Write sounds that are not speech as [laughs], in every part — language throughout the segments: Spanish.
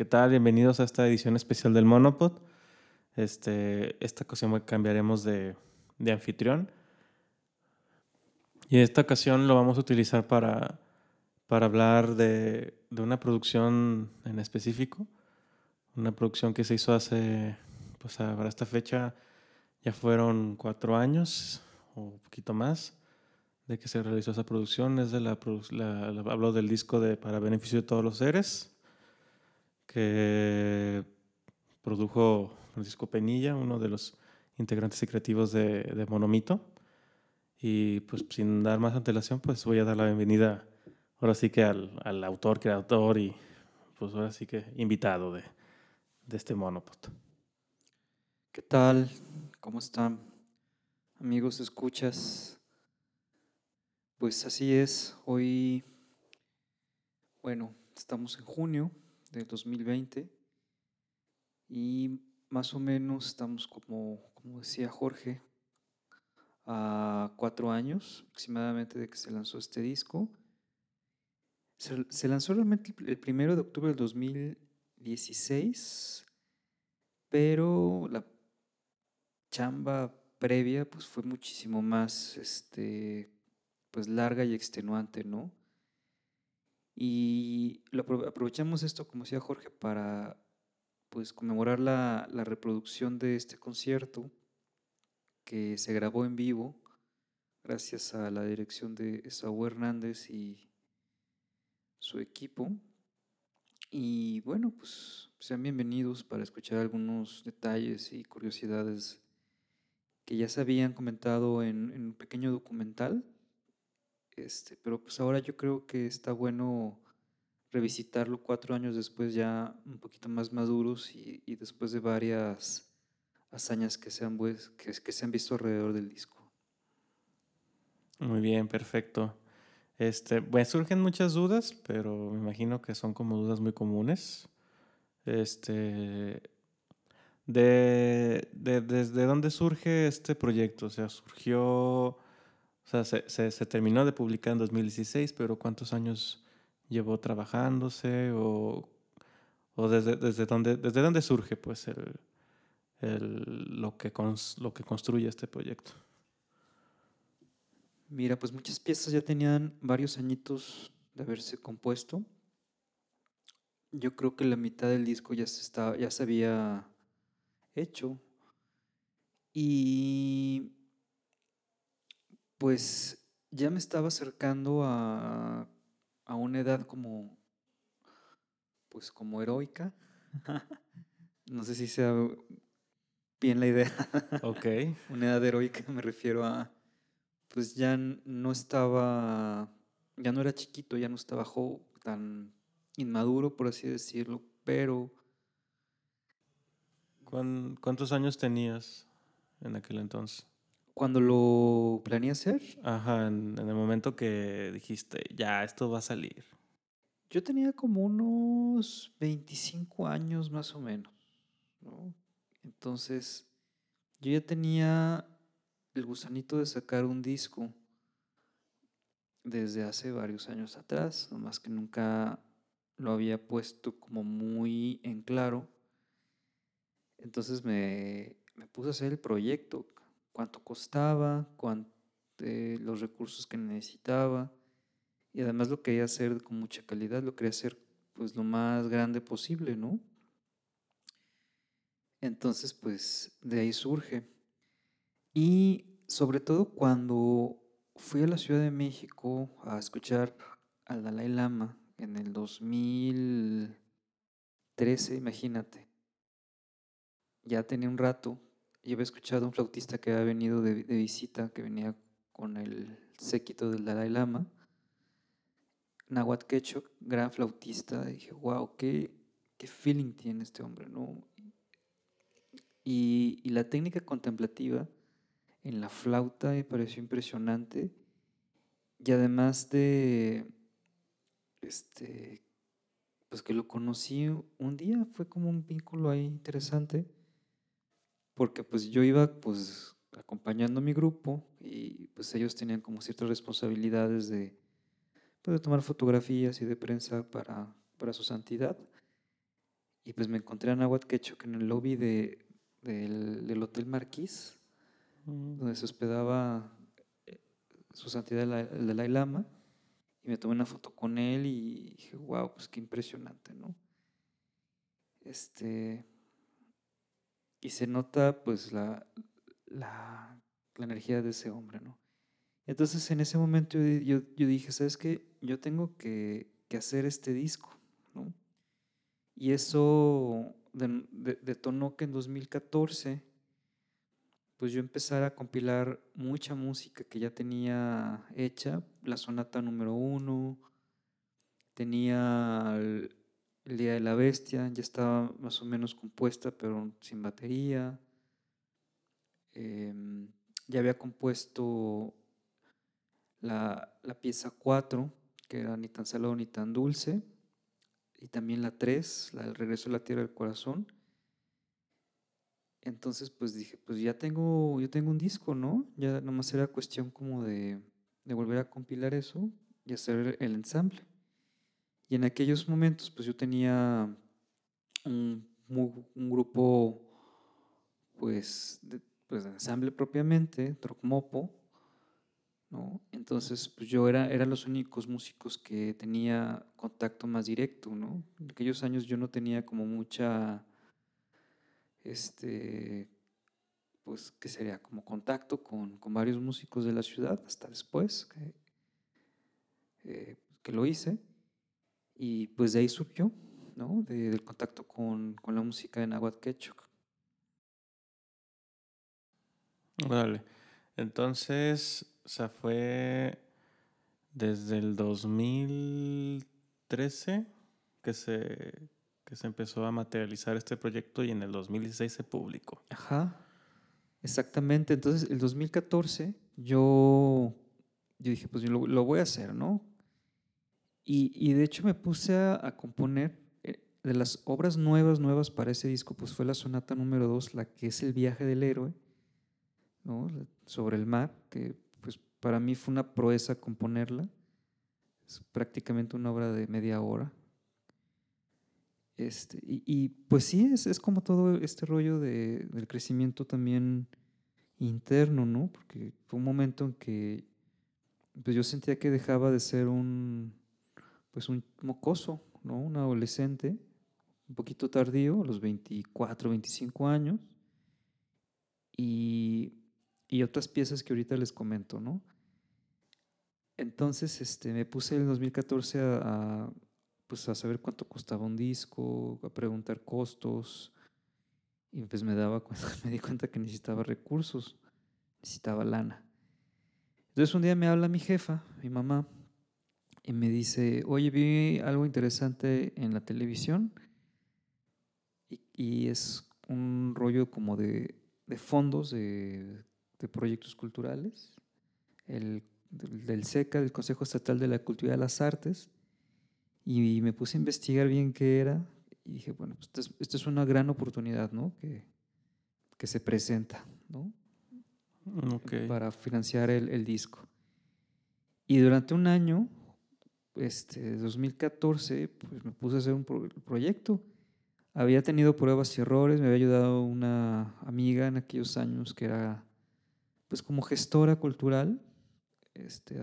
¿Qué tal? Bienvenidos a esta edición especial del Monopod. Este, esta ocasión cambiaremos de, de anfitrión. Y en esta ocasión lo vamos a utilizar para, para hablar de, de, una producción en específico. Una producción que se hizo hace, pues para esta fecha ya fueron cuatro años o un poquito más de que se realizó esa producción. Es de la, la, hablo del disco de Para Beneficio de Todos los Seres, que produjo Francisco Penilla, uno de los integrantes y creativos de, Monomito. Y pues sin dar más antelación, pues voy a dar la bienvenida ahora sí que al, autor, creador y pues ahora sí que invitado de, de este Monopod. ¿Qué tal? ¿Cómo están? Amigos, escuchas. Pues así es, hoy, bueno, estamos en junio del 2020 y más o menos estamos como, como decía Jorge, a cuatro años aproximadamente de que se lanzó este disco. Se, lanzó realmente el primero de octubre del 2016, pero la chamba previa pues fue muchísimo más este pues larga y extenuante, ¿no? Y lo aprovechamos esto, como decía Jorge, para pues conmemorar la, reproducción de este concierto que se grabó en vivo gracias a la dirección de Saúl Hernández y su equipo. Y bueno, pues sean bienvenidos para escuchar algunos detalles y curiosidades que ya se habían comentado en, en un pequeño documental este, pero pues ahora yo creo que está bueno revisitarlo cuatro años después ya un poquito más maduros y, después de varias hazañas que se, han, que, se han visto alrededor del disco. Muy bien, perfecto. Este, bueno, surgen muchas dudas, pero me imagino que son como dudas muy comunes. Este, de, ¿Desde dónde surge este proyecto? O sea, surgió o sea, se, se, terminó de publicar en 2016, pero ¿cuántos años llevó trabajándose? ¿O, o desde, desde, dónde, desde dónde surge pues, el, el, lo, que lo que construye este proyecto? Mira, pues muchas piezas ya tenían varios añitos de haberse compuesto. Yo creo que la mitad del disco ya se, estaba, ya se había hecho. Y pues ya me estaba acercando a, a una edad como, pues como heroica. no sé si sea bien la idea. Ok. [laughs] una edad heroica me refiero a, pues ya no estaba, ya no era chiquito, ya no estaba tan inmaduro, por así decirlo, pero... ¿Cuántos años tenías en aquel entonces? Cuando lo planeé hacer. Ajá, en, el momento que dijiste, ya, esto va a salir. Yo tenía como unos 25 años más o menos, Entonces, yo ya tenía el gusanito de sacar un disco desde hace varios años atrás, nomás que nunca lo había puesto como muy en claro. Entonces me, me puse a hacer el proyecto cuánto costaba, cuánto, eh, los recursos que necesitaba y además lo quería hacer con mucha calidad, lo quería hacer pues lo más grande posible, ¿no? Entonces pues de ahí surge. Y sobre todo cuando fui a la Ciudad de México a escuchar al Dalai Lama en el 2013, imagínate. Ya tenía un rato yo había escuchado a un flautista que había venido de, visita, que venía con el séquito del Dalai Lama, Nahuatl Quechok, gran flautista, dije, wow, qué, qué feeling tiene este hombre, ¿no? Y, y, la técnica contemplativa en la flauta me pareció impresionante y además de, este, pues que lo conocí un día, fue como un vínculo ahí interesante porque pues yo iba pues acompañando a mi grupo y pues ellos tenían como ciertas responsabilidades de, pues, tomar fotografías y de prensa para, para su santidad. Y pues me encontré a Nahuatl Quechua en el lobby de, del, Hotel Marquís, mm. donde se hospedaba eh, su santidad el Dalai Lama. Y me tomé una foto con él y dije, wow, pues qué impresionante, ¿no? Este, y se nota pues la, la, energía de ese hombre, ¿no? Entonces en ese momento yo, yo, dije, ¿sabes qué? Yo tengo que, que, hacer este disco, ¿no? Y eso detonó que en 2014 pues yo empezara a compilar mucha música que ya tenía hecha, la sonata número uno, tenía Día de la Bestia, ya estaba más o menos compuesta, pero sin batería. Em, ya había compuesto la, pieza 4, que era Ni tan salado ni tan dulce, y también la 3, la del regreso a la tierra del corazón. Entonces, pues dije, pues ya tengo, yo tengo un disco, ¿no? Ya nomás era cuestión como de, de volver a compilar eso y hacer el ensamble. Y en aquellos momentos, pues yo tenía un, grupo, pues de, pues de ensamble propiamente, Trocmopo, ¿no? Entonces, pues yo era, eran los únicos músicos que tenía contacto más directo, ¿no? En aquellos años yo no tenía como mucha este, pues, que sería como contacto con, con, varios músicos de la ciudad, hasta después que, eh, que, lo hice. Y pues de ahí surgió, ¿no? del contacto con, con, la música de Nahuatl Quechua. Vale. Entonces, o sea, fue desde el 2013 que se que se empezó a materializar este proyecto y en el 2016 se publicó. Ajá, exactamente. Entonces, el 2014 yo, yo dije, pues yo lo, voy a hacer, ¿no? Y, y, de hecho me puse a, componer eh, de las obras nuevas, nuevas para ese disco, pues fue la sonata número 2, la que es el viaje del héroe, ¿no? Sobre el mar, que pues para mí fue una proeza componerla. Es prácticamente una obra de media hora. Este, y, pues sí, es, es, como todo este rollo de, del crecimiento también interno, ¿no? Porque fue un momento en que pues yo sentía que dejaba de ser un, pues un mocoso, ¿no? Un adolescente, un poquito tardío, a los 24, 25 años, y, y otras piezas que ahorita les comento, ¿no? Entonces este, me puse en el 2014 a pues a saber cuánto costaba un disco, a preguntar costos. Y pues me daba [laughs] me di cuenta que necesitaba recursos, necesitaba lana. Entonces un día me habla mi jefa, mi mamá, y me dice, oye, vi algo interesante en la televisión y, es un rollo como de, fondos de, proyectos culturales, el, del, del SECA, del Consejo Estatal de la Cultura y de las Artes, y me puse a investigar bien qué era y dije, bueno, pues esta es, una gran oportunidad, ¿no? Que, que se presenta, ¿no? Para financiar el, el, disco. Y durante un año, este, 2014, pues me puse a hacer un proyecto. Había tenido pruebas y errores, me había ayudado una amiga en aquellos años que era, pues como gestora cultural, este,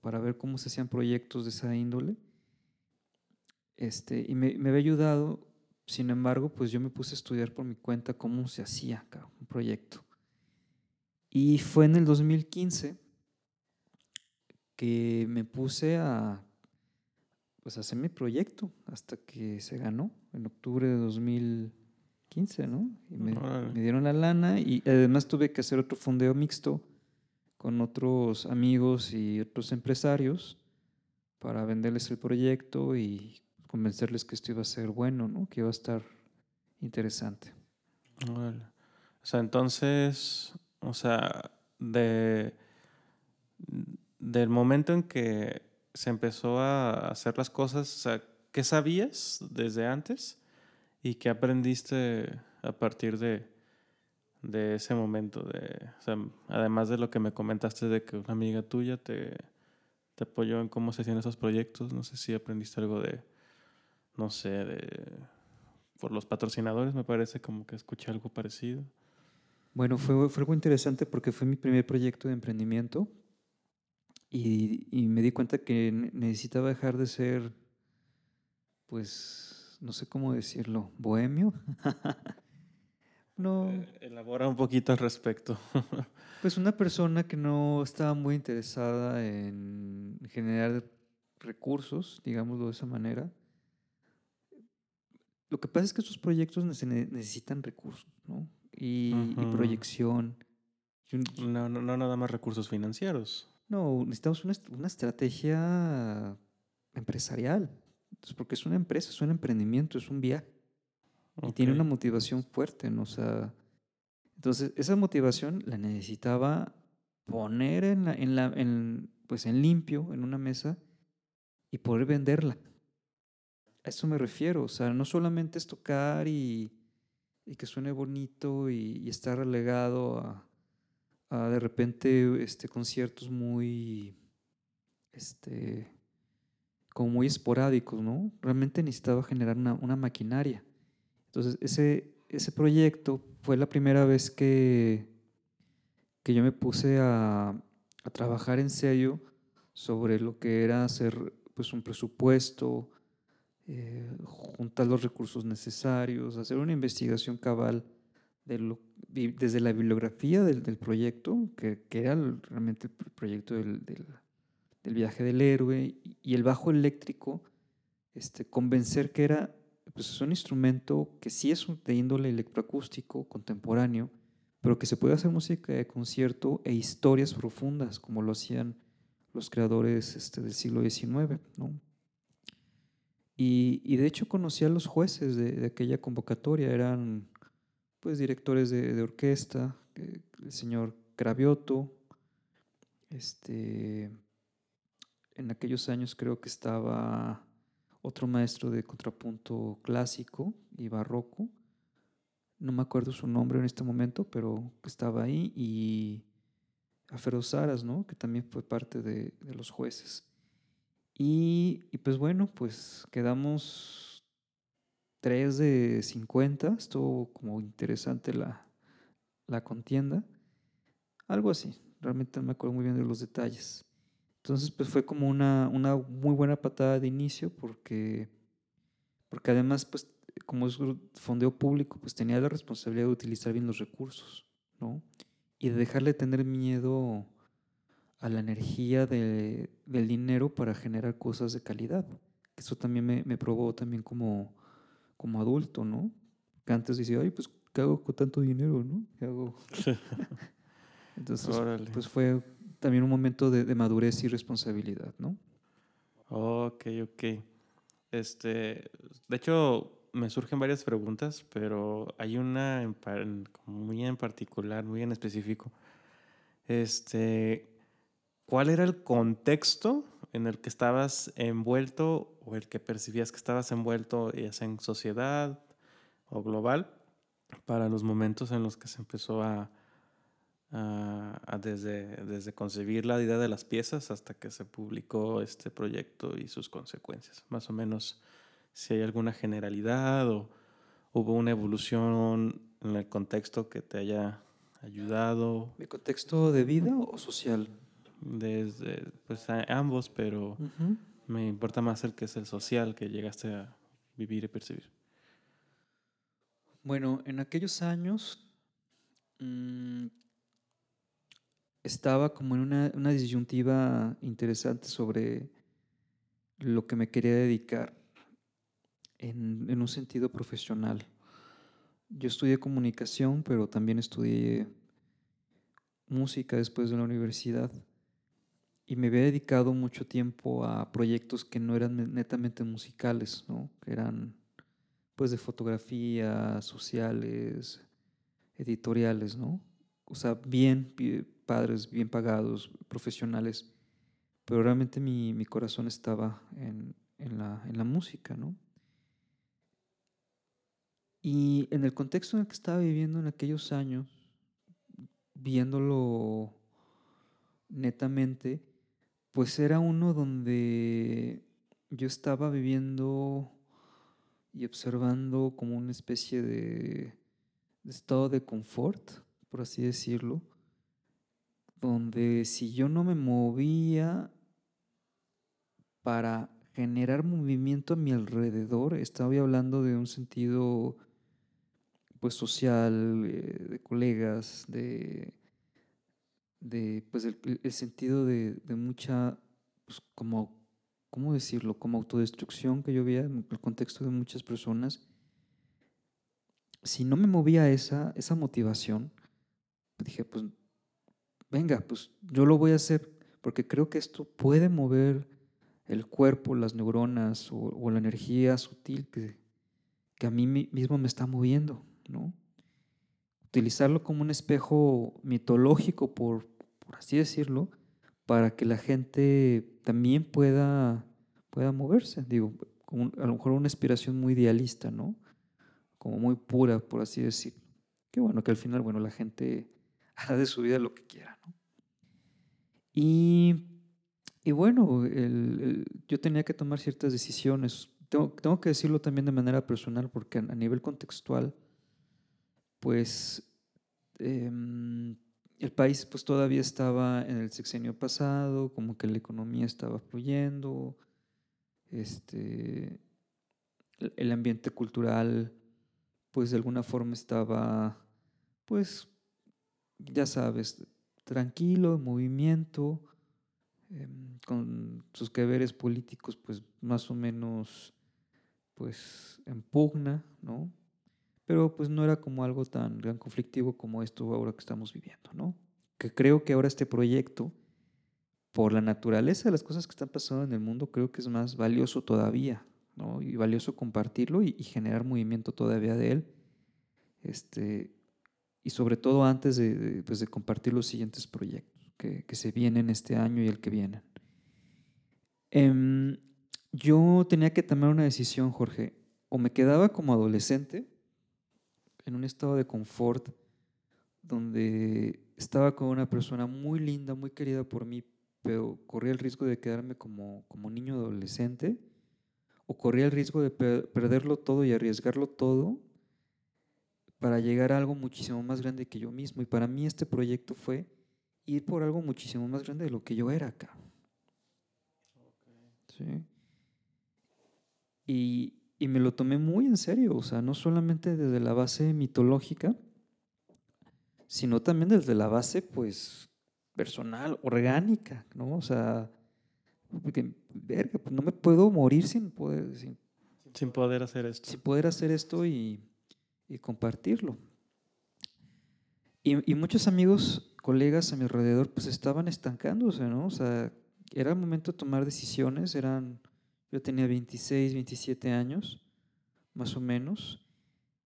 para ver cómo se hacían proyectos de esa índole. Este, y me, me, había ayudado, sin embargo, pues yo me puse a estudiar por mi cuenta cómo se hacía un proyecto. Y fue en el 2015 que me puse a pues, hacer mi proyecto hasta que se ganó en octubre de 2015, ¿no? Y me, me dieron la lana y además tuve que hacer otro fondeo mixto con otros amigos y otros empresarios para venderles el proyecto y convencerles que esto iba a ser bueno, ¿no? Que iba a estar interesante. O sea, entonces, o sea, de, del momento en que se empezó a hacer las cosas, o sea, ¿qué sabías desde antes y qué aprendiste a partir de, de ese momento? De, además de lo que me comentaste de que una amiga tuya te, te apoyó en cómo se hacían esos proyectos, no sé si aprendiste algo de no sé, de por los patrocinadores, me parece como que escuché algo parecido. Bueno, fue, fue algo interesante porque fue mi primer proyecto de emprendimiento y, y me di cuenta que necesitaba dejar de ser, pues, no sé cómo decirlo, bohemio. [laughs] no. Eh, elabora un poquito al respecto. [laughs] pues una persona que no estaba muy interesada en generar recursos, digámoslo de esa manera. Lo que pasa es que estos proyectos necesitan recursos, ¿no? Y, proyección. No, no, no, nada más recursos financieros. No, necesitamos una, una estrategia empresarial. porque es una empresa, es un emprendimiento, es un viaje. Y tiene una motivación fuerte, ¿no? O sea, entonces esa motivación la necesitaba poner en, la, en, la, en, pues en limpio, en una mesa, y poder venderla. A eso me refiero, o sea, no solamente es tocar y, que suene bonito y, estar relegado a, de repente este, conciertos muy, este, como muy esporádicos, ¿no? Realmente necesitaba generar una, una maquinaria. Entonces, ese, ese proyecto fue la primera vez que, que yo me puse a, a trabajar en serio sobre lo que era hacer pues un presupuesto, eh, juntar los recursos necesarios, hacer una investigación cabal de lo, desde la bibliografía del, proyecto, que, era realmente el proyecto del, viaje del héroe, y el bajo eléctrico, este, convencer que era pues es un instrumento que sí es de índole electroacústico contemporáneo, pero que se puede hacer música de concierto e historias profundas, como lo hacían los creadores este, del siglo XIX. ¿no? Y, y, de hecho conocí a los jueces de, aquella convocatoria, eran pues directores de, de orquesta, el señor Cravioto, este, en aquellos años creo que estaba otro maestro de contrapunto clásico y barroco, no me acuerdo su nombre en este momento, pero estaba ahí y a Feroz Saras, ¿no? que también fue parte de, los jueces. Y, pues bueno, pues quedamos 3 de 50, estuvo como interesante la, la contienda, algo así, realmente no me acuerdo muy bien de los detalles. Entonces, pues fue como una, una muy buena patada de inicio porque, porque además, pues como es fondeo público, pues tenía la responsabilidad de utilizar bien los recursos, ¿no? y de dejarle tener miedo a la energía del dinero para generar cosas de calidad. Eso también me, me probó también como, como adulto, ¿no? Que antes decía, ay, pues, ¿qué hago con tanto dinero, no? ¿Qué hago? [laughs] Entonces, pues fue también un momento de, de, madurez y responsabilidad, ¿no? Ok, ok. Este, de hecho, me surgen varias preguntas, pero hay una en, muy en particular, muy en específico. Este, ¿Cuál era el contexto en el que estabas envuelto o el que percibías que estabas envuelto, ya sea en sociedad o global, para los momentos en los que se empezó a, a, desde, desde concebir la idea de las piezas hasta que se publicó este proyecto y sus consecuencias? Más o menos si hay alguna generalidad o hubo una evolución en el contexto que te haya ayudado. ¿Mi contexto de vida o social? Desde pues, ambos, pero me importa más el que es el social que llegaste a vivir y percibir. Bueno, en aquellos años mm, estaba como en una, una disyuntiva interesante sobre lo que me quería dedicar en, un sentido profesional. Yo estudié comunicación, pero también estudié música después de la universidad y me había dedicado mucho tiempo a proyectos que no eran netamente musicales, ¿no? que eran pues de fotografía, sociales, editoriales, ¿no? O sea, bien padres, bien pagados, profesionales, pero realmente mi, mi corazón estaba en, en, la, en la música, ¿no? Y en el contexto en el que estaba viviendo en aquellos años, viéndolo netamente, pues era uno donde yo estaba viviendo y observando como una especie de, estado de confort, por así decirlo, donde si yo no me movía para generar movimiento a mi alrededor, estaba hablando de un sentido pues social, eh, de colegas, de, de pues el, sentido de, mucha, pues como, ¿cómo decirlo? Como autodestrucción que yo veía en el contexto de muchas personas. Si no me movía esa, esa motivación, dije, pues venga, pues yo lo voy a hacer, porque creo que esto puede mover el cuerpo, las neuronas o, la energía sutil que, que a mí mismo me está moviendo. ¿no? Utilizarlo como un espejo mitológico, por, así decirlo, para que la gente también pueda, pueda moverse. Digo, a lo mejor una inspiración muy idealista, ¿no? Como muy pura, por así decirlo. Qué bueno que al final, bueno, la gente [laughs] hará de su vida lo que quiera, ¿no? Y, bueno, yo tenía que tomar ciertas decisiones. Tengo, tengo, que decirlo también de manera personal, porque a nivel contextual, pues em, el país pues todavía estaba en el sexenio pasado, como que la economía estaba fluyendo, este, el ambiente cultural pues de alguna forma estaba pues ya sabes, tranquilo, en movimiento, em, con sus que políticos pues más o menos pues en pugna, ¿no? Pero pues no era como algo tan, gran conflictivo como esto ahora que estamos viviendo, ¿no? Que creo que ahora este proyecto, por la naturaleza de las cosas que están pasando en el mundo, creo que es más valioso todavía, ¿no? Y valioso compartirlo y, generar movimiento todavía de él, este, y sobre todo antes de, pues de compartir los siguientes proyectos que, que, se vienen este año y el que vienen. Em, yo tenía que tomar una decisión, Jorge, o me quedaba como adolescente, en un estado de confort donde estaba con una persona muy linda, muy querida por mí, pero corría el riesgo de quedarme como, como niño adolescente, o corría el riesgo de perderlo todo y arriesgarlo todo para llegar a algo muchísimo más grande que yo mismo. Y para mí este proyecto fue ir por algo muchísimo más grande de lo que yo era acá. ¿Sí? Y, y me lo tomé muy en serio, o sea, no solamente desde la base mitológica, sino también desde la base, pues, personal, orgánica, ¿no? O sea, porque, verga, pues no me puedo morir sin poder... Sin, poder hacer esto. Sin poder hacer esto y, y compartirlo. Y, y, muchos amigos, colegas a mi alrededor, pues estaban estancándose, ¿no? O sea, era el momento de tomar decisiones, eran yo tenía 26, 27 años, más o menos,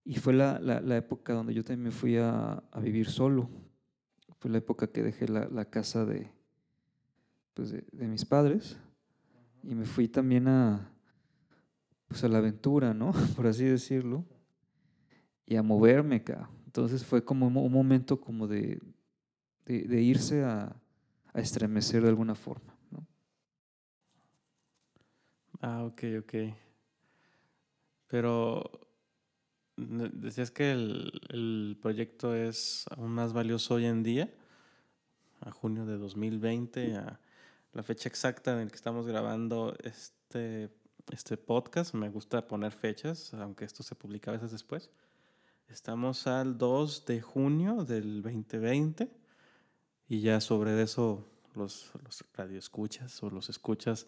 y fue la, la, época donde yo también me fui a, vivir solo. Fue la época que dejé la, casa de, pues de, mis padres y me fui también a, pues a la aventura, ¿no? [laughs] Por así decirlo, y a moverme acá. Entonces fue como un momento como de, de, de irse a, a estremecer de alguna forma. Ah, ok, ok. Pero decías que el, proyecto es aún más valioso hoy en día, a junio de 2020, a la fecha exacta en la que estamos grabando este, este podcast. Me gusta poner fechas, aunque esto se publica a veces después. Estamos al 2 de junio del 2020 y ya sobre eso los, los radioescuchas o los escuchas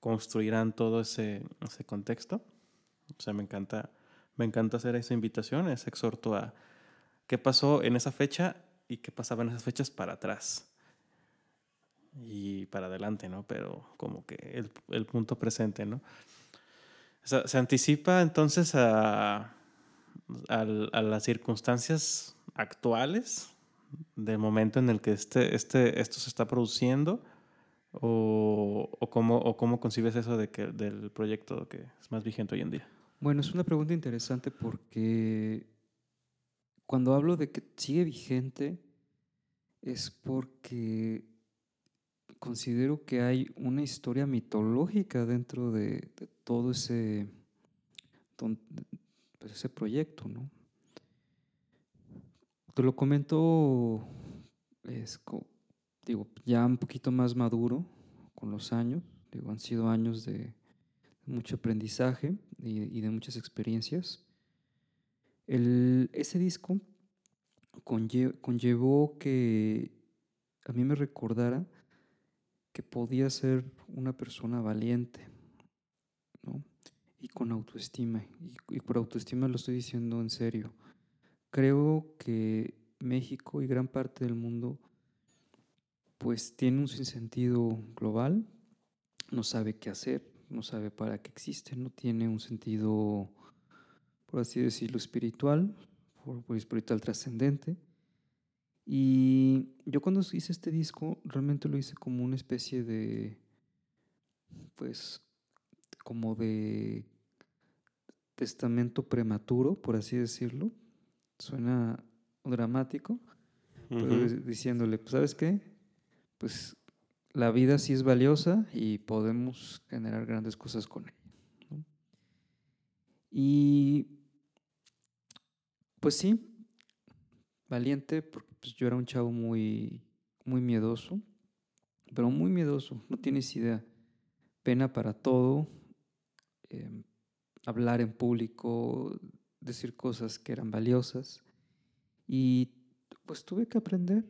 construirán todo ese, ese contexto. O sea, me encanta, me encanta hacer esa invitación, ese exhorto a qué pasó en esa fecha y qué pasaba en esas fechas para atrás y para adelante, ¿no? Pero como que el, el punto presente, ¿no? Se anticipa entonces a, a, a, las circunstancias actuales del momento en el que este, este, esto se está produciendo ¿O, o, cómo, o cómo concibes eso de que, del proyecto que es más vigente hoy en día? Bueno, es una pregunta interesante porque cuando hablo de que sigue vigente es porque considero que hay una historia mitológica dentro de, todo ese pues, ese proyecto, ¿no? Te lo comento, es, digo, ya un poquito más maduro con los años, digo, han sido años de mucho aprendizaje y, de muchas experiencias. El, ese disco conllevó que a mí me recordara que podía ser una persona valiente, ¿no? Y con autoestima. Y, por autoestima lo estoy diciendo en serio. Creo que México y gran parte del mundo pues tiene un sinsentido global, no sabe qué hacer, no sabe para qué existe, no tiene un sentido, por así decirlo, espiritual, por, por espiritual trascendente. Y yo cuando hice este disco, realmente lo hice como una especie de, pues, como de testamento prematuro, por así decirlo. Suena dramático, pero diciéndole, pues, ¿sabes qué? Pues la vida sí es valiosa y podemos generar grandes cosas con ella. Y pues sí, valiente, porque pues, yo era un chavo muy, muy miedoso, pero muy miedoso, no tienes idea. Pena para todo, em, hablar en público, decir cosas que eran valiosas. Y pues tuve que aprender,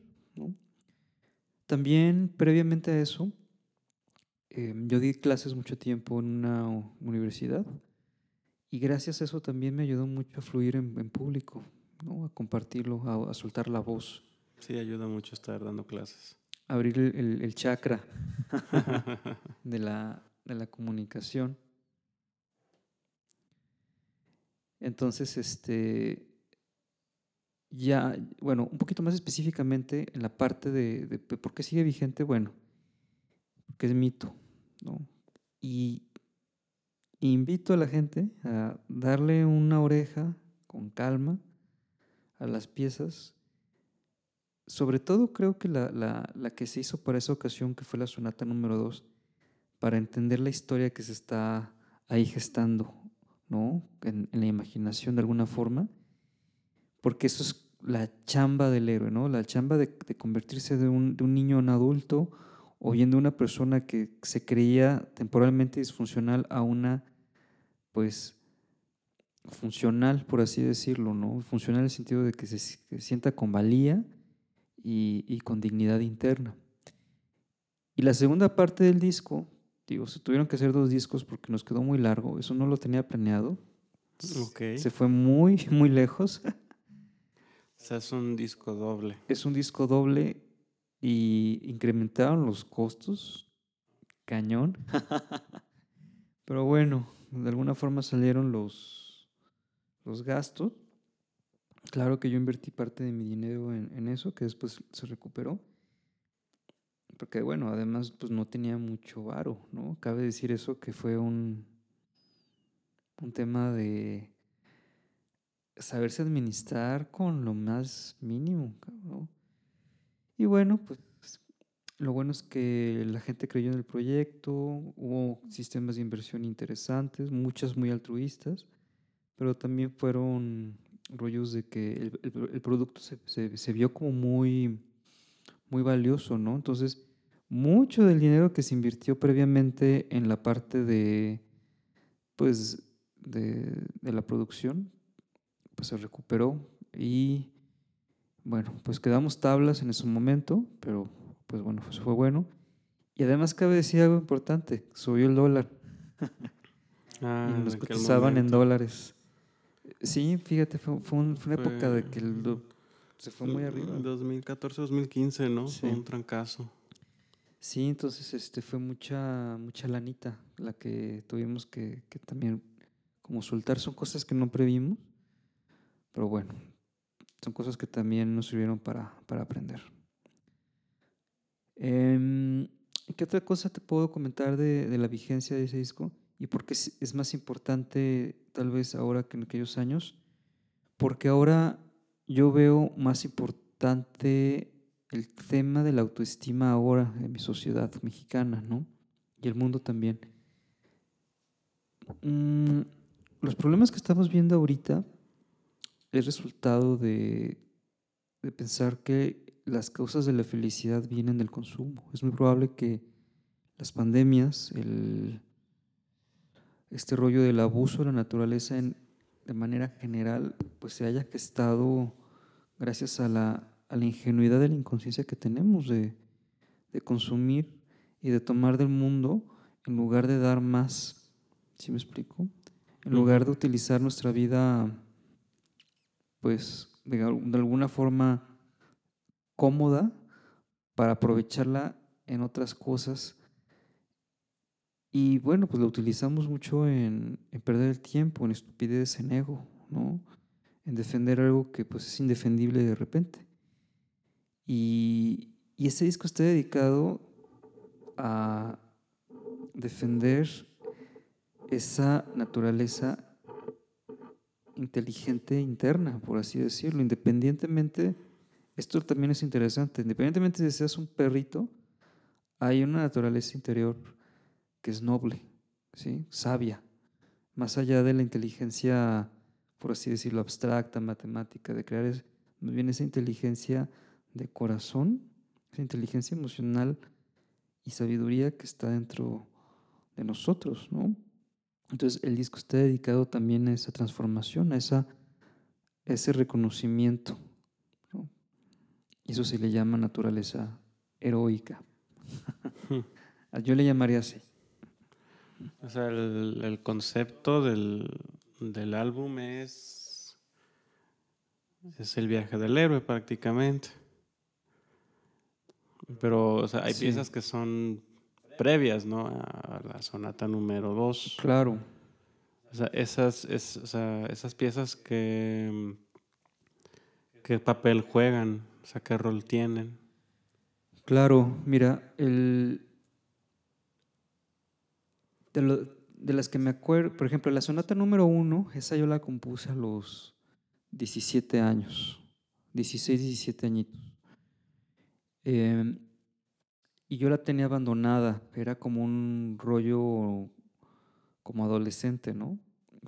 También, previamente a eso, em, yo di clases mucho tiempo en una universidad y gracias a eso también me ayudó mucho a fluir en público. ¿no? a compartirlo, a, soltar la voz. Sí, ayuda mucho estar dando clases. Abrir el, el, chakra [laughs] de, la, de la comunicación. Entonces, este, ya, bueno, un poquito más específicamente en la parte de, de, por qué sigue vigente, bueno, porque es mito, ¿no? Y invito a la gente a darle una oreja con calma a las piezas. Sobre todo creo que la, la, que se hizo para esa ocasión, que fue la sonata número 2, para entender la historia que se está ahí gestando, ¿no? En, la imaginación de alguna forma, porque eso es la chamba del héroe, ¿no? La chamba de, convertirse de un, de un, niño en adulto o bien de una persona que se creía temporalmente disfuncional a una, pues, funcional, por así decirlo, ¿no? Funcional en el sentido de que se, sienta con valía y, con dignidad interna. Y la segunda parte del disco, digo, se tuvieron que hacer dos discos porque nos quedó muy largo, eso no lo tenía planeado. Se fue muy, [laughs] muy lejos. O sea, es un disco doble. Es un disco doble y incrementaron los costos, cañón. [laughs] Pero bueno, de alguna forma salieron los, los gastos. Claro que yo invertí parte de mi dinero en, eso, que después se recuperó. Porque bueno, además pues no tenía mucho varo, ¿no? Cabe decir eso que fue un, un tema de saberse administrar con lo más mínimo, Y bueno, pues lo bueno es que la gente creyó en el proyecto, hubo sistemas de inversión interesantes, muchas muy altruistas pero también fueron rollos de que el, producto se, vio como muy, muy valioso, ¿no? Entonces, mucho del dinero que se invirtió previamente en la parte de, pues, de, la producción, pues se recuperó y, bueno, pues quedamos tablas en ese momento, pero, pues bueno, pues fue bueno. Y además cabe decir algo importante, subió el dólar. [laughs] Ah, y nos cotizaban en dólares. Sí, fíjate, fue, fue, una época de que el, se fue muy arriba. 2014, 2015, ¿no? Fue un trancazo. Sí, entonces este fue mucha mucha lanita la que tuvimos que, que también como soltar. Son cosas que no previmos, pero bueno, son cosas que también nos sirvieron para, para aprender. Eh, ¿Qué otra cosa te puedo comentar de, de la vigencia de ese disco? y por qué es más importante tal vez ahora que en aquellos años, porque ahora yo veo más importante el tema de la autoestima ahora en mi sociedad mexicana, ¿no? Y el mundo también. Mm, los problemas que estamos viendo ahorita es resultado de, de pensar que las causas de la felicidad vienen del consumo. Es muy probable que las pandemias, el, este rollo del abuso de la naturaleza en, de manera general, pues se haya gestado gracias a la, a la ingenuidad de la inconsciencia que tenemos de, de consumir y de tomar del mundo en lugar de dar más. ¿Sí me explico? En lugar de utilizar nuestra vida, pues, de, alguna forma cómoda para aprovecharla en otras cosas. Y bueno, pues lo utilizamos mucho en, en, perder el tiempo, en estupidez, en ego, ¿no? En defender algo que pues es indefendible de repente. Y, y este disco está dedicado a defender esa naturaleza inteligente interna, por así decirlo, independientemente, esto también es interesante, independientemente de si seas un perrito, hay una naturaleza interior que es noble, ¿sí? sabia, más allá de la inteligencia, por así decirlo, abstracta, matemática, de crear, más bien esa inteligencia de corazón, esa inteligencia emocional y sabiduría que está dentro de nosotros, ¿no? Entonces el disco está dedicado también a esa transformación, a, esa, ese reconocimiento. Y eso se le llama naturaleza heroica. Hmm. [laughs] Yo le llamaría así. O sea, el, concepto del, álbum es, es el viaje del héroe prácticamente. Pero, o sea, hay piezas que son previas, ¿no? A la sonata número 2. Claro. O sea, esas, es, o sea, esas piezas que. ¿Qué papel juegan? O sea, ¿qué rol tienen? Claro, mira, el. De, de las que me acuerdo, por ejemplo, la sonata número 1, esa yo la compuse a los 17 años, 16, 17 añitos. Eh, y yo la tenía abandonada, era como un rollo como adolescente, ¿no?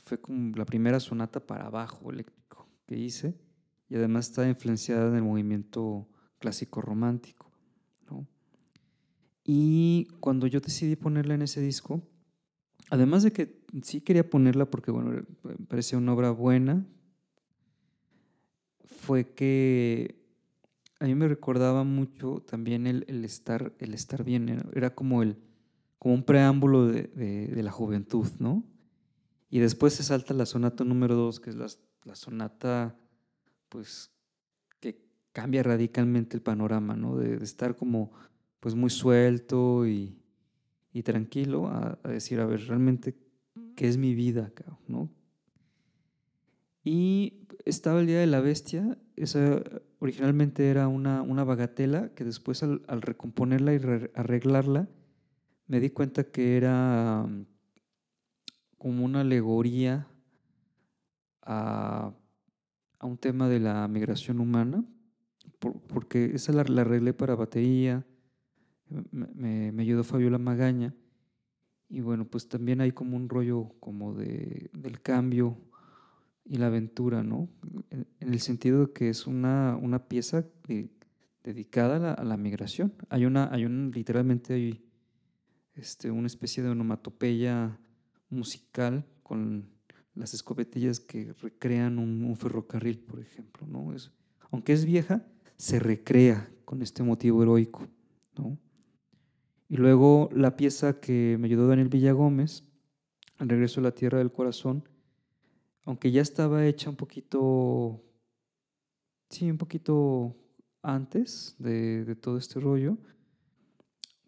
Fue como la primera sonata para bajo eléctrico que hice y además está influenciada en el movimiento clásico romántico, ¿no? Y cuando yo decidí ponerla en ese disco, además de que sí quería ponerla porque, bueno, parecía una obra buena, fue que a mí me recordaba mucho también el, estar, el estar bien, era como, el, como un preámbulo de, la juventud, ¿no? Y después se salta la sonata número dos, que es la, sonata, pues, que cambia radicalmente el panorama, ¿no? De, estar como, pues, muy suelto y, tranquilo a, a, decir, a ver, realmente, ¿qué es mi vida, ¿no? Y estaba el Día de la Bestia, esa originalmente era una, una bagatela que después al, recomponerla y arreglarla me di cuenta que era mm, como una alegoría a, un tema de la migración humana, porque esa la, arreglé para batería, me, me, ayudó Fabiola Magaña, y bueno, pues también hay como un rollo como de, del cambio y la aventura, ¿no? En, el sentido de que es una, una pieza dedicada a la, migración. Hay una, hay un, literalmente hay este, una especie de onomatopeya musical con las escopetillas que recrean un, ferrocarril, por ejemplo, ¿no? Aunque es vieja, se recrea con este motivo heroico, ¿no? Y luego la pieza que me ayudó Daniel Villagómez, El regreso a la tierra del corazón, aunque ya estaba hecha un poquito, sí, un poquito antes de, todo este rollo,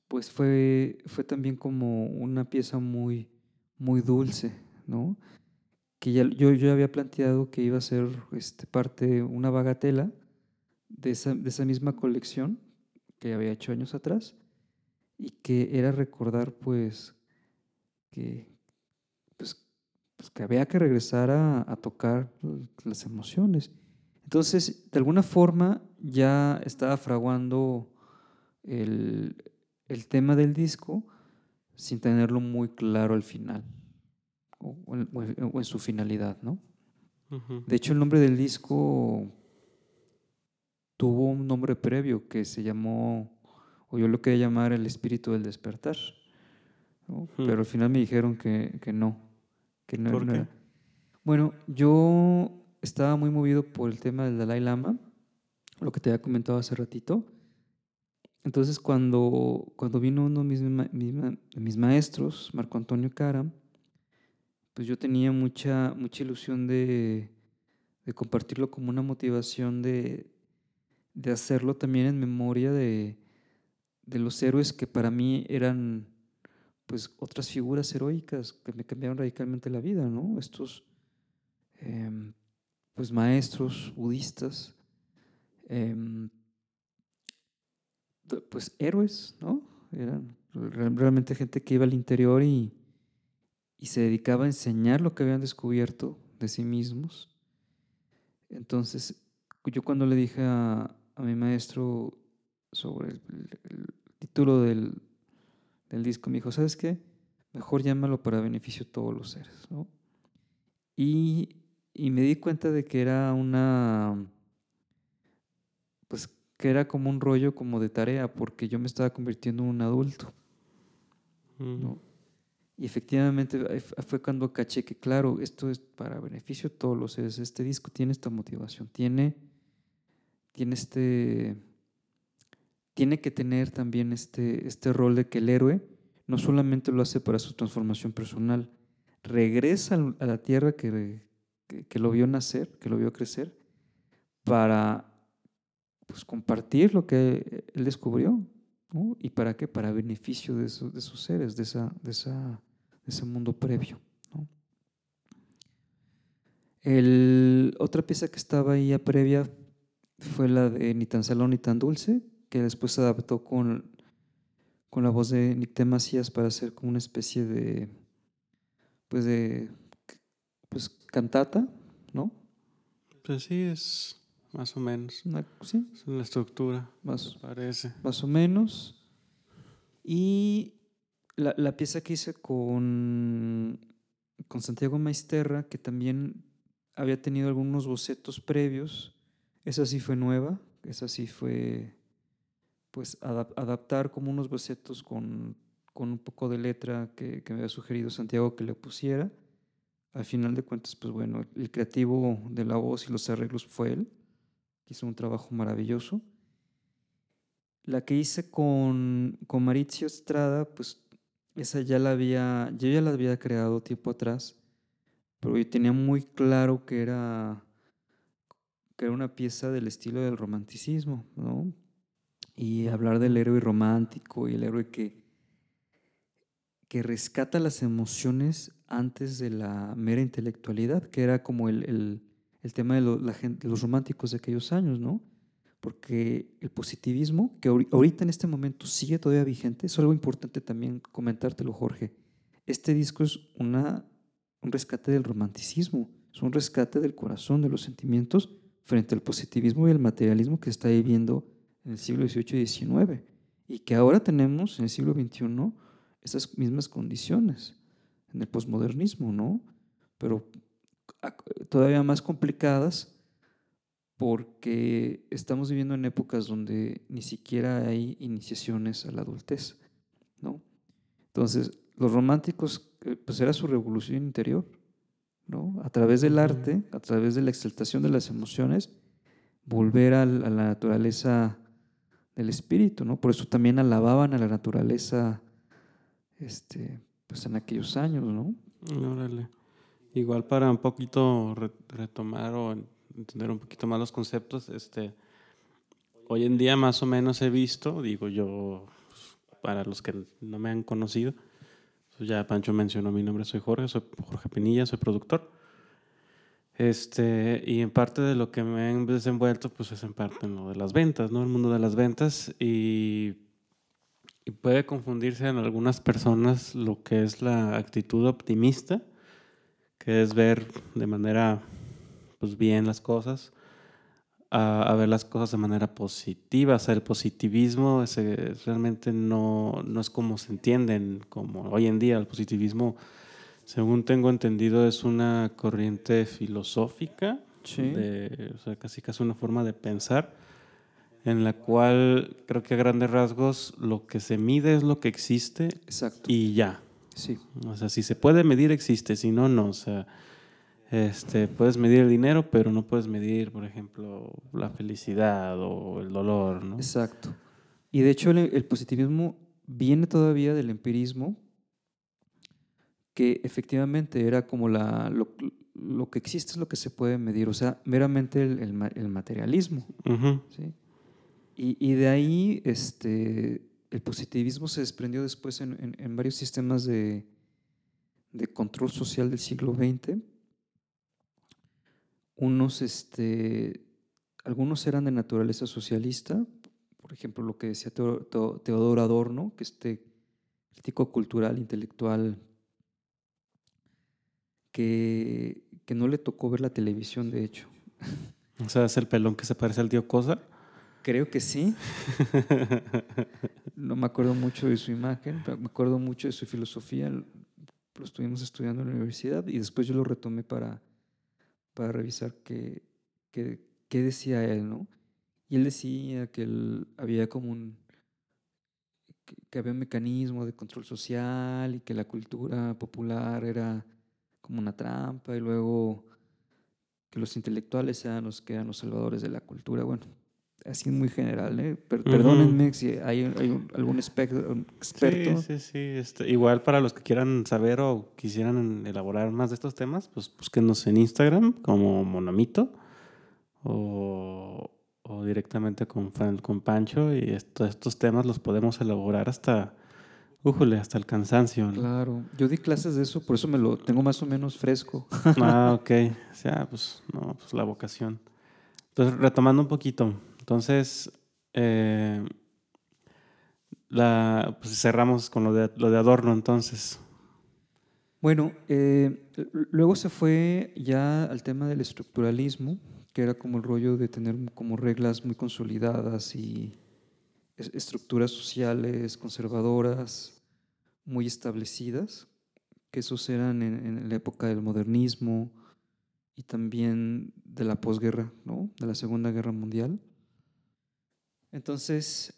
pues fue, fue también como una pieza muy, muy dulce, ¿no? Que ya, yo, yo había planteado que iba a ser este, parte, una bagatela de esa, de esa misma colección que había hecho años atrás y que era recordar pues que, pues, que había que regresar a, tocar las emociones. Entonces, de alguna forma ya estaba fraguando el, tema del disco sin tenerlo muy claro al final. o, en, su finalidad, ¿no? De hecho, el nombre del disco tuvo un nombre previo que se llamó, o yo lo quería llamar El Espíritu del Despertar. Pero al final me dijeron que, no. Que no, ¿Por qué? Bueno, yo estaba muy movido por el tema del Dalai Lama, lo que te había comentado hace ratito. Entonces, cuando, cuando vino uno de mis, maestros, Marco Antonio Cara, pues yo tenía mucha, mucha ilusión de, compartirlo como una motivación de, hacerlo también en memoria de, los héroes que para mí eran pues otras figuras heroicas que me cambiaron radicalmente la vida, ¿no? Estos em, pues maestros budistas em, pues héroes, ¿no? Eran realmente gente que iba al interior y, y se dedicaba a enseñar lo que habían descubierto de sí mismos. Entonces, yo cuando le dije a, mi maestro sobre el, título del, del, disco, me dijo, ¿sabes qué? Mejor llámalo para beneficio de todos los seres, ¿no? Y, y me di cuenta de que era una, pues que era como un rollo como de tarea, porque yo me estaba convirtiendo en un adulto. ¿no? Y efectivamente fue cuando caché que, claro, esto es para beneficio de todos los seres. Este disco tiene esta motivación, tiene, tiene este. Tiene que tener también este, este rol de que el héroe no solamente lo hace para su transformación personal, regresa a la tierra que, que, lo vio nacer, que lo vio crecer, para pues, compartir lo que él descubrió. ¿Y para qué? Para beneficio de, de esos seres, de, esa, de, esa, ese mundo previo. El, otra pieza que estaba ahí a previa fue la de Ni tan salón ni tan dulce, que después se adaptó con, con la voz de Nicté Macías para hacer como una especie de, pues de, pues cantata, ¿no? Pues sí, es más o menos. ¿Sí? Es una estructura, más, parece. Más o menos. Y la, la, pieza que hice con, con Santiago Maisterra, que también había tenido algunos bocetos previos, esa sí fue nueva, esa sí fue pues adaptar como unos bocetos con, con, un poco de letra que, que me había sugerido Santiago que le pusiera. Al final de cuentas, pues bueno, el creativo de la voz y los arreglos fue él hizo un trabajo maravilloso. La que hice con, con Mauricio Estrada, pues esa ya la había, yo ya la había creado tiempo atrás, pero yo tenía muy claro que era, que era una pieza del estilo del romanticismo, ¿no? Y hablar del héroe romántico y el héroe que, que rescata las emociones antes de la mera intelectualidad, que era como el el tema de, la gente, los románticos de aquellos años, ¿no? Porque el positivismo, que ahorita en este momento sigue todavía vigente, es algo importante también comentártelo, Jorge. Este disco es una, un rescate del romanticismo, es un rescate del corazón, de los sentimientos, frente al positivismo y el materialismo que está viviendo en el siglo XVIII y XIX. Y que ahora tenemos en el siglo XXI esas mismas condiciones, en el posmodernismo, ¿no? Pero todavía más complicadas porque estamos viviendo en épocas donde ni siquiera hay iniciaciones a la adultez, ¿no? Entonces, los románticos, eh, pues era su revolución interior, ¿no? A través del arte, a través de la exaltación de las emociones, volver a, la naturaleza del espíritu, ¿no? Por eso también alababan a la naturaleza, este, pues en aquellos años, ¿no? Igual para un poquito retomar o entender un poquito más los conceptos, este, hoy en día más o menos he visto, digo yo, pues, para los que no me han conocido, pues ya Pancho mencionó mi nombre, soy Jorge, soy Jorge Pinilla, soy productor. Este, y en parte de lo que me han desenvuelto, pues es en parte en lo de las ventas, ¿no? El mundo de las ventas y, puede confundirse en algunas personas lo que es la actitud optimista que es ver de manera pues bien las cosas, a, ver las cosas de manera positiva. O sea, el positivismo ese, realmente no, no es como se entienden, como hoy en día el positivismo según tengo entendido, es una corriente filosófica, Sí. de, o sea, casi casi una forma de pensar, en la cual creo que a grandes rasgos lo que se mide es lo que existe Exacto. y ya. sí. O sea, si se puede medir, existe, si no, no. O sea, este, puedes medir el dinero, pero no puedes medir, por ejemplo, la felicidad o el dolor, ¿no? Exacto. Y de hecho el, el positivismo viene todavía del empirismo, que efectivamente era como la, lo, lo que existe es lo que se puede medir, o sea, meramente el, el ma- el materialismo. Ujú. ¿sí? Y, y de ahí este, el positivismo se desprendió después en, en- en varios sistemas de, de control social del siglo XX. Unos, este, algunos eran de naturaleza socialista, por ejemplo, lo que decía Teo- Teo- Teodoro Adorno, que este crítico cultural, intelectual, que, que no le tocó ver la televisión, de hecho. [laughs] O sea, es el pelón que se parece al tío Cosa. Creo que sí. [laughs] No me acuerdo mucho de su imagen, pero me acuerdo mucho de su filosofía. Lo estuvimos estudiando en la universidad y después yo lo retomé para, para revisar qué, qué, qué decía él, ¿no? Y él decía que él- había como un que, que había un mecanismo de control social y que la cultura popular era como una trampa y luego que los intelectuales eran los que eran los salvadores de la cultura. Bueno, así muy general, ¿eh? Per-. Perdónenme si hay, algún experto. Sí, sí, sí. este, igual para los que quieran saber o quisieran elaborar más de estos temas, pues búsquenos en Instagram como Monomito o, o directamente con, con Pancho y esto- estos temas los podemos elaborar hasta, újule, hasta el cansancio. ¿no? Claro, yo di clases de eso, por eso me lo tengo más o menos fresco. Ah, [laughs] ok. O sea, pues no, pues la vocación. Entonces, retomando un poquito. Entonces, eh, la, pues cerramos con lo de, lo de Adorno, entonces. Bueno, eh, luego se fue ya al tema del estructuralismo, que era como el rollo de tener como reglas muy consolidadas y estructuras sociales conservadoras muy establecidas, que esos eran en, la época del modernismo y también de la posguerra, ¿no? de la Segunda Guerra Mundial. Entonces,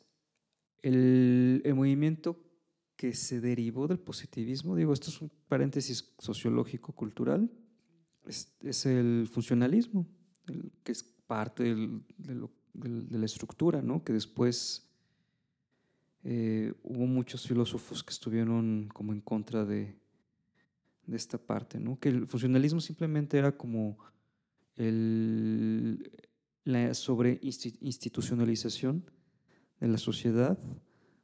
el, el movimiento que se derivó del positivismo, digo, esto es un paréntesis sociológico-cultural, es, el funcionalismo, que es parte de, de la estructura, ¿no? que después eh, hubo muchos filósofos que estuvieron como en contra de, de esta parte, ¿no? que el funcionalismo simplemente era como el, la sobreinstitucionalización de la sociedad,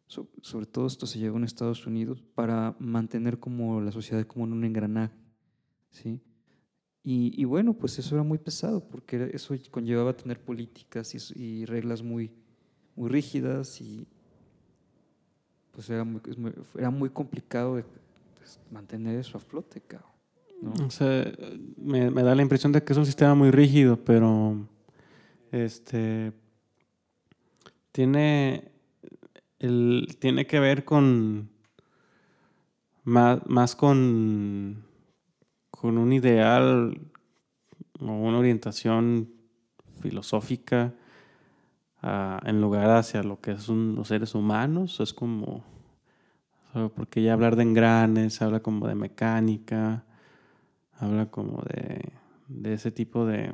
so- sobre todo esto se llevó en Estados Unidos, para mantener como la sociedad como en un engranaje, ¿sí? Y, y bueno, pues eso era muy pesado, porque eso conllevaba tener políticas y, y reglas muy, muy rígidas y pues era muy, era muy complicado pues, mantener eso a flote, cabrón, ¿no? O sea, me, me da la impresión de que es un sistema muy rígido, pero este tiene el, tiene que ver con más, más con, con un ideal o una orientación filosófica ah, en lugar hacia lo que son los seres humanos. Es como, porque ya hablar de engranes, habla como de mecánica, habla como de, de ese tipo de,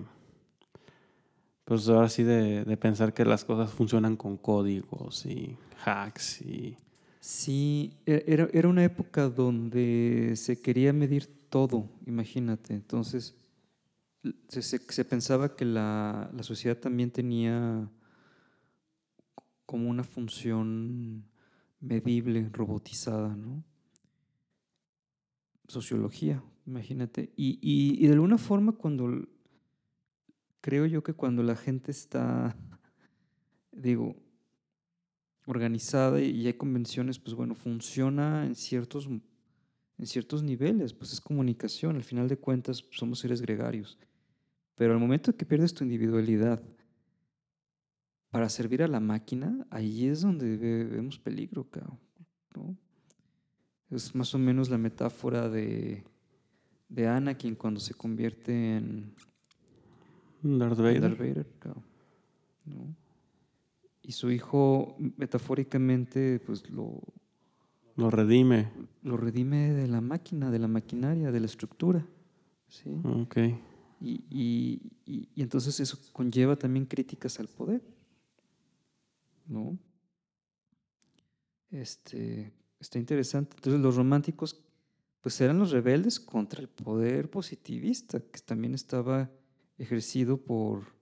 pues ahora sí de, de pensar que las cosas funcionan con códigos y hacks y... Sí, e- era, era una época donde se quería medir todo, imagínate. Entonces, se, se- se pensaba que la, la sociedad también tenía como una función medible, robotizada, ¿no? Sociología, imagínate. Y, y- y de alguna forma cuando, creo yo que cuando la gente está, [laughs] digo, organizada y hay convenciones, pues bueno, funciona en ciertos, en ciertos niveles, pues es comunicación, al final de cuentas somos seres gregarios. Pero al momento que pierdes tu individualidad para servir a la máquina, ahí es donde ve- vemos peligro, cabrón, ¿no? Es más o menos la metáfora de, de Anakin cuando se convierte en Darth en Vader. Darth Vader, claro, ¿no? Y su hijo, metafóricamente, pues lo, Lo redime. lo redime de la máquina, de la maquinaria, de la estructura. ¿sí? Ok. Y, y- y- y entonces eso conlleva también críticas al poder. ¿No? Este, está interesante. Entonces los románticos pues eran los rebeldes contra el poder positivista que también estaba ejercido por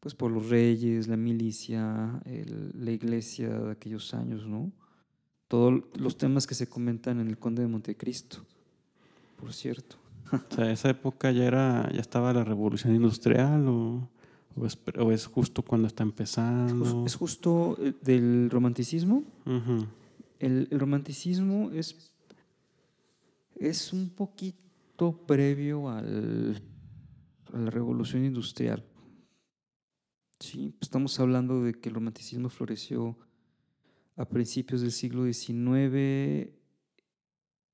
pues por los reyes, la milicia, la iglesia de aquellos años, ¿no? Todos los temas que se comentan en el Conde de Montecristo, por cierto. O sea, esa época ya era, ya estaba la revolución industrial o, o es, o es justo cuando está Es empezando. Es justo eh, del romanticismo. El, el romanticismo es, es un poquito previo al, a la revolución industrial. Sí, estamos hablando de que el romanticismo floreció a principios del siglo XIX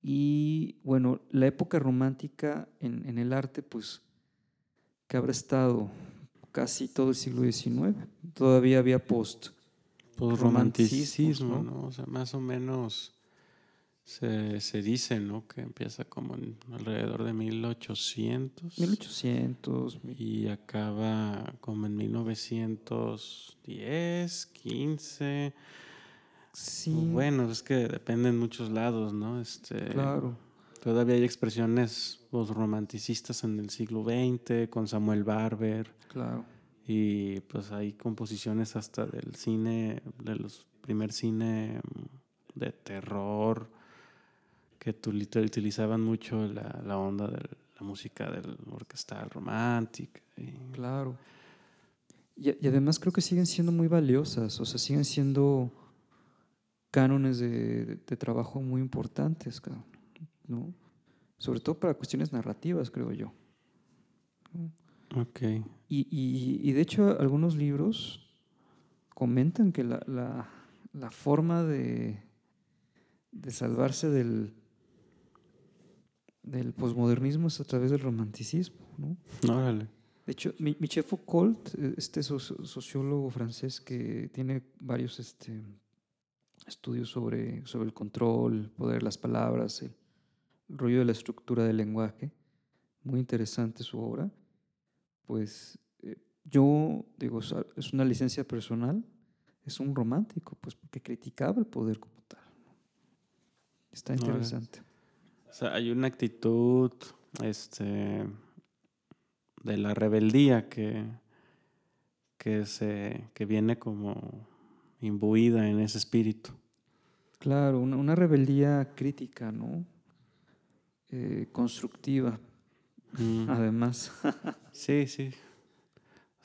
y bueno, la época romántica en, en el arte, pues que habrá estado casi todo el siglo XIX. Todavía había post. Romanticismo, ¿no? ¿no? O sea, más o menos se, se dice, ¿no? Que empieza como en alrededor de 1800 1800, mil- y acaba como en 1910, 15. Sí, Bueno, es que depende en muchos lados, ¿no? Este, claro. Todavía hay expresiones romanticistas en el siglo XX con Samuel Barber Claro, y pues hay composiciones hasta del cine, de los primer cine mm, de terror que utilizaban mucho la, la onda de la música del orquestal romántica. y- claro. Y, y además creo que siguen siendo muy valiosas, o sea, siguen siendo cánones de, de- de trabajo muy importantes, cabrón, ¿no? Sobre todo para cuestiones narrativas, creo yo. Ok. Y, y- y de hecho algunos libros comentan que la, la- la forma de, de salvarse del, del posmodernismo es a través del romanticismo. ¿no? Órale. De hecho, Mi- Michel Foucault, eh, este soci- sociólogo francés que tiene varios este, estudios sobre, sobre el control, el poder de las palabras, el rollo de la estructura del lenguaje, muy interesante su obra, pues eh, yo digo, es una licencia personal, es un romántico, pues porque criticaba el poder como tal. Está interesante. O sea, hay una actitud este, de la rebeldía que, que, se, que viene como imbuida en ese espíritu. Claro, una, una rebeldía crítica, ¿no? Eh, constructiva, Mm. además. [laughs] Sí, sí.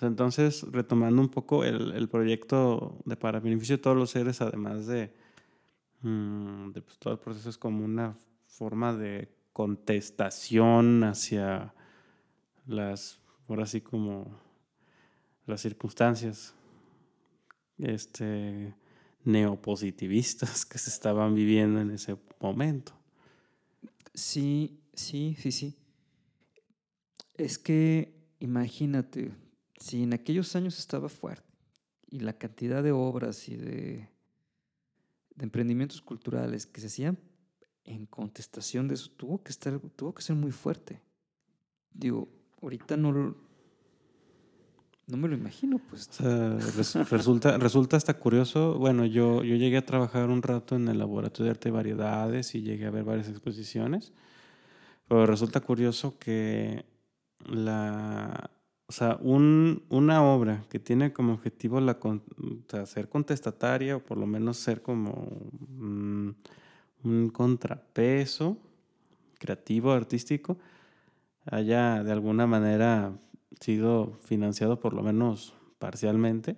Entonces, retomando un poco el, el proyecto de para beneficio de todos los seres, además de, mm, de pues, todo el proceso, es como una forma de contestación hacia las, ahora sí como las circunstancias este, neopositivistas [laughs] que se estaban viviendo en ese momento. Sí, sí, sí, sí. Es que imagínate, si en aquellos años estaba fuerte y la cantidad de obras y de, emprendimientos culturales que se hacían en contestación de eso tuvo que estar, tuvo que ser muy fuerte. Digo, ahorita no, no me lo imagino, pues. Resulta, resulta hasta curioso. Bueno, yo, yo llegué a trabajar un rato en el laboratorio de arte y variedades y llegué a ver varias exposiciones. Pero resulta curioso que la, o sea, un- una obra que tiene como objetivo la, ser contestataria o por lo menos ser como un contrapeso creativo, artístico, haya de alguna manera sido financiado por lo menos parcialmente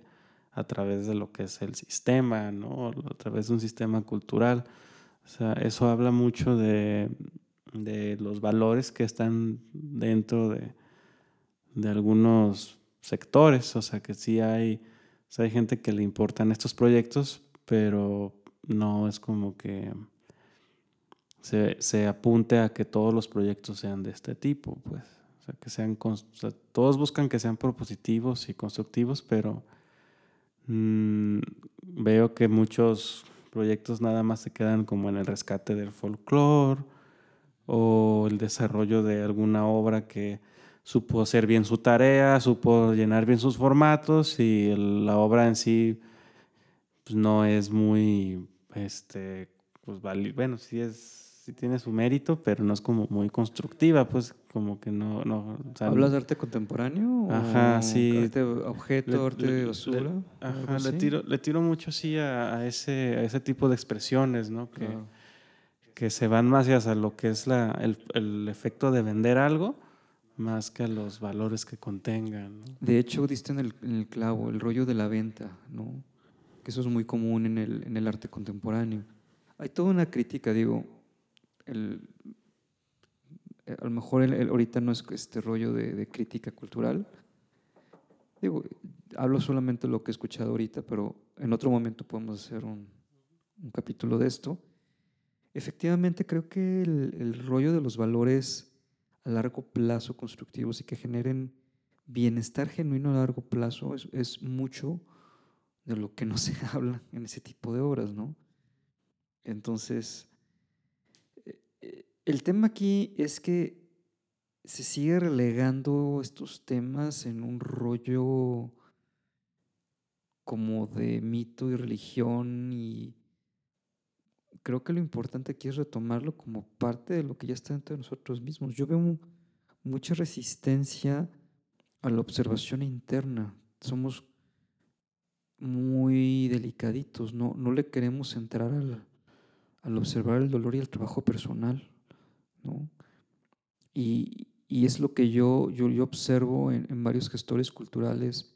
a través de lo que es el sistema, ¿no? A través de un sistema cultural. O sea, eso habla mucho de, de los valores que están dentro de, de algunos sectores. O sea, que sí hay, o hay gente que le importan estos proyectos, pero no es como que se, apunte a que todos los proyectos sean de este tipo, pues. Que sean, todos buscan que sean propositivos y constructivos, pero mm, veo que muchos proyectos nada más se quedan como en el rescate del folclore o el desarrollo de alguna obra que supo hacer bien su tarea, supo llenar bien sus formatos y la obra en sí pues, no es muy, este, pues bueno, sí es sí tiene su mérito, pero no es como muy constructiva, pues como que no... no ¿Hablas de arte contemporáneo? Ajá, sí. ¿Arte objeto, arte de basura? ajá, le tiro, le tiro mucho así a, ese, a ese tipo de expresiones, ¿no? Que, que se van más hacia lo que es la, el, el, efecto de vender algo más que a los valores que contengan. De hecho, diste en el, en el, clavo, el rollo de la venta, ¿no? Que eso es muy común en el, en el arte contemporáneo. Hay toda una crítica, digo, el, a lo mejor el, ahorita no es este rollo de, crítica cultural. Digo, hablo solamente de lo que he escuchado ahorita, pero en otro momento podemos hacer un, un capítulo de esto. Efectivamente, creo que el, el, rollo de los valores a largo plazo constructivos y que generen bienestar genuino a largo plazo es, es mucho de lo que no se [laughs] habla en ese tipo de obras, ¿no? Entonces, el tema aquí es que se sigue relegando estos temas en un rollo como de mito y religión y creo que lo importante aquí es retomarlo como parte de lo que ya está dentro de nosotros mismos. Yo veo mucha resistencia a la observación interna. Somos muy delicaditos, no, no le queremos entrar al, al observar el dolor y el trabajo personal. Y, es lo que yo, yo, yo observo en, varios gestores culturales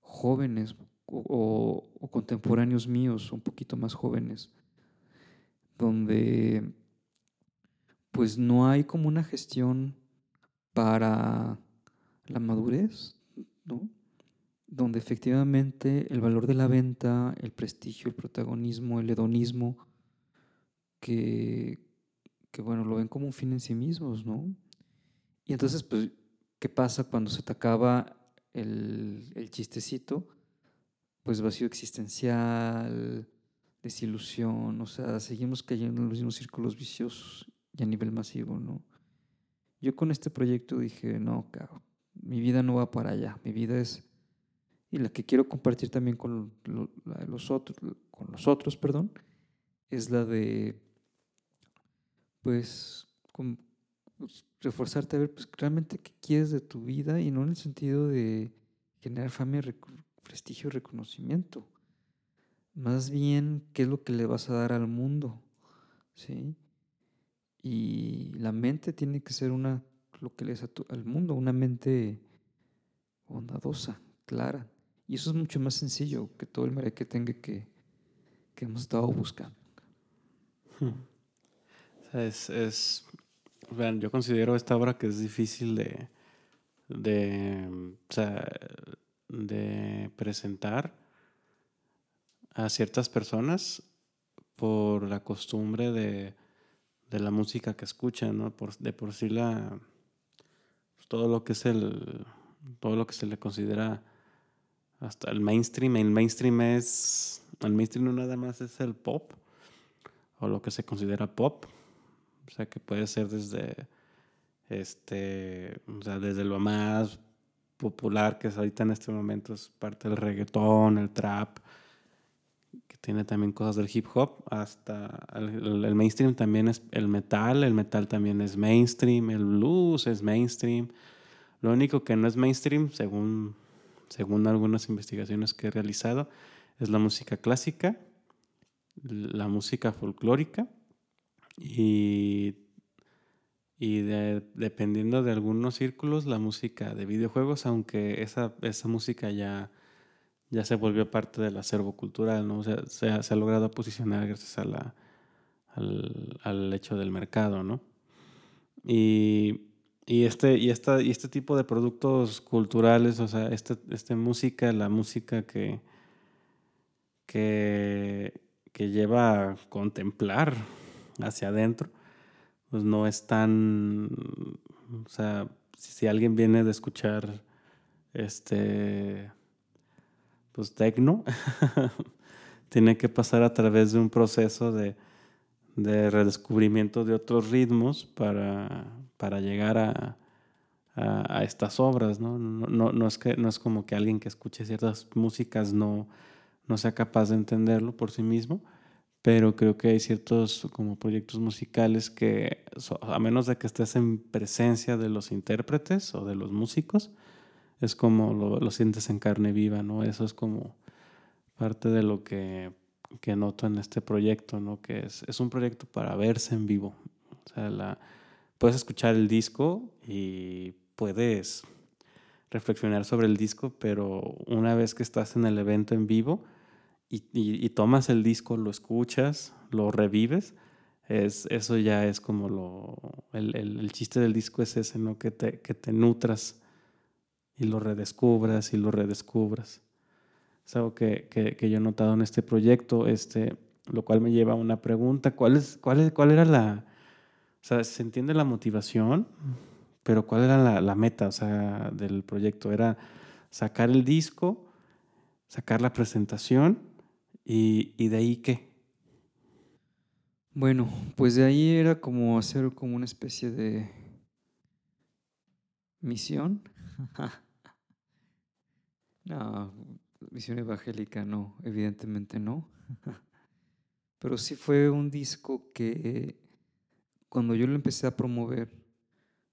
jóvenes o, contemporáneos míos, un poquito más jóvenes, donde pues no hay como una gestión para la madurez, ¿no? donde efectivamente el valor de la venta, el prestigio, el protagonismo, el hedonismo, que, que bueno, lo ven como un fin en sí mismos, ¿no? Y entonces, pues, ¿qué pasa cuando se te acaba el, el chistecito? Pues vacío existencial, desilusión, o sea, seguimos cayendo en los mismos círculos viciosos y a nivel masivo, ¿no? Yo con este proyecto dije, no, cabrón, mi vida no va para allá, mi vida es, y la que quiero compartir también con, los otros, con los otros, perdón, es la de pues, pues, reforzarte a ver pues, realmente qué quieres de tu vida y no en el sentido de generar fama, prestigio y reconocimiento. Más bien, qué es lo que le vas a dar al mundo, ¿sí? Y la mente tiene que ser una, lo que le das al mundo, una mente bondadosa, clara. Y eso es mucho más sencillo que todo el que tenga que, que hemos estado buscando. Hmm. Es, es yo considero esta obra que es difícil de, de, presentar a ciertas personas por la costumbre de, de la música que escuchan, ¿no? Por, de por sí la todo lo que es el todo lo que se le considera hasta el mainstream, el mainstream es el mainstream no nada más es el pop o lo que se considera pop, o sea, que puede ser desde, este, o sea, desde lo más popular que es ahorita en este momento, es parte del reggaetón, el trap, que tiene también cosas del hip hop, hasta el, mainstream también es el metal, el metal también es mainstream, el blues es mainstream. Lo único que no es mainstream, según, según algunas investigaciones que he realizado, es la música clásica, la música folclórica y, y dependiendo de algunos círculos, la música de videojuegos, aunque esa, esa música ya, ya se volvió parte del acervo cultural, ¿no? O sea, se, ha, logrado posicionar gracias a al, al, hecho del mercado, ¿no? Y, y, este, y, esta, y este tipo de productos culturales, o sea, esta este música, la música que, que, que lleva a contemplar hacia adentro, pues no es tan, o sea, si, alguien viene de escuchar este, pues tecno, [laughs] tiene que pasar a través de un proceso de, de redescubrimiento de otros ritmos para, para llegar a, a, estas obras, ¿no? No, no, es que, no es como que alguien que escuche ciertas músicas no, no sea capaz de entenderlo por sí mismo, pero creo que hay ciertos como proyectos musicales que, a menos de que estés en presencia de los intérpretes o de los músicos, es como lo, sientes en carne viva, ¿no? Eso es como parte de lo que, que noto en este proyecto, ¿no? Que es, es un proyecto para verse en vivo. O sea, puedes escuchar el disco y puedes reflexionar sobre el disco, pero una vez que estás en el evento en vivo, y, tomas el disco, lo escuchas, lo revives, es, eso ya es como lo, el, el, chiste del disco es ese, ¿no? Que te, que te nutras y lo redescubras y lo redescubras. Es algo que, que, que, yo he notado en este proyecto, este, lo cual me lleva a una pregunta, ¿cuál, es, cuál, es, cuál era la, o sea, se entiende la motivación, pero cuál era la, la meta, o sea, del proyecto? ¿Era sacar el disco, sacar la presentación ¿Y, de ahí qué? Bueno, pues de ahí era como hacer como una especie de misión. [laughs] no, misión evangélica no, evidentemente no. Pero sí fue un disco que cuando yo lo empecé a promover,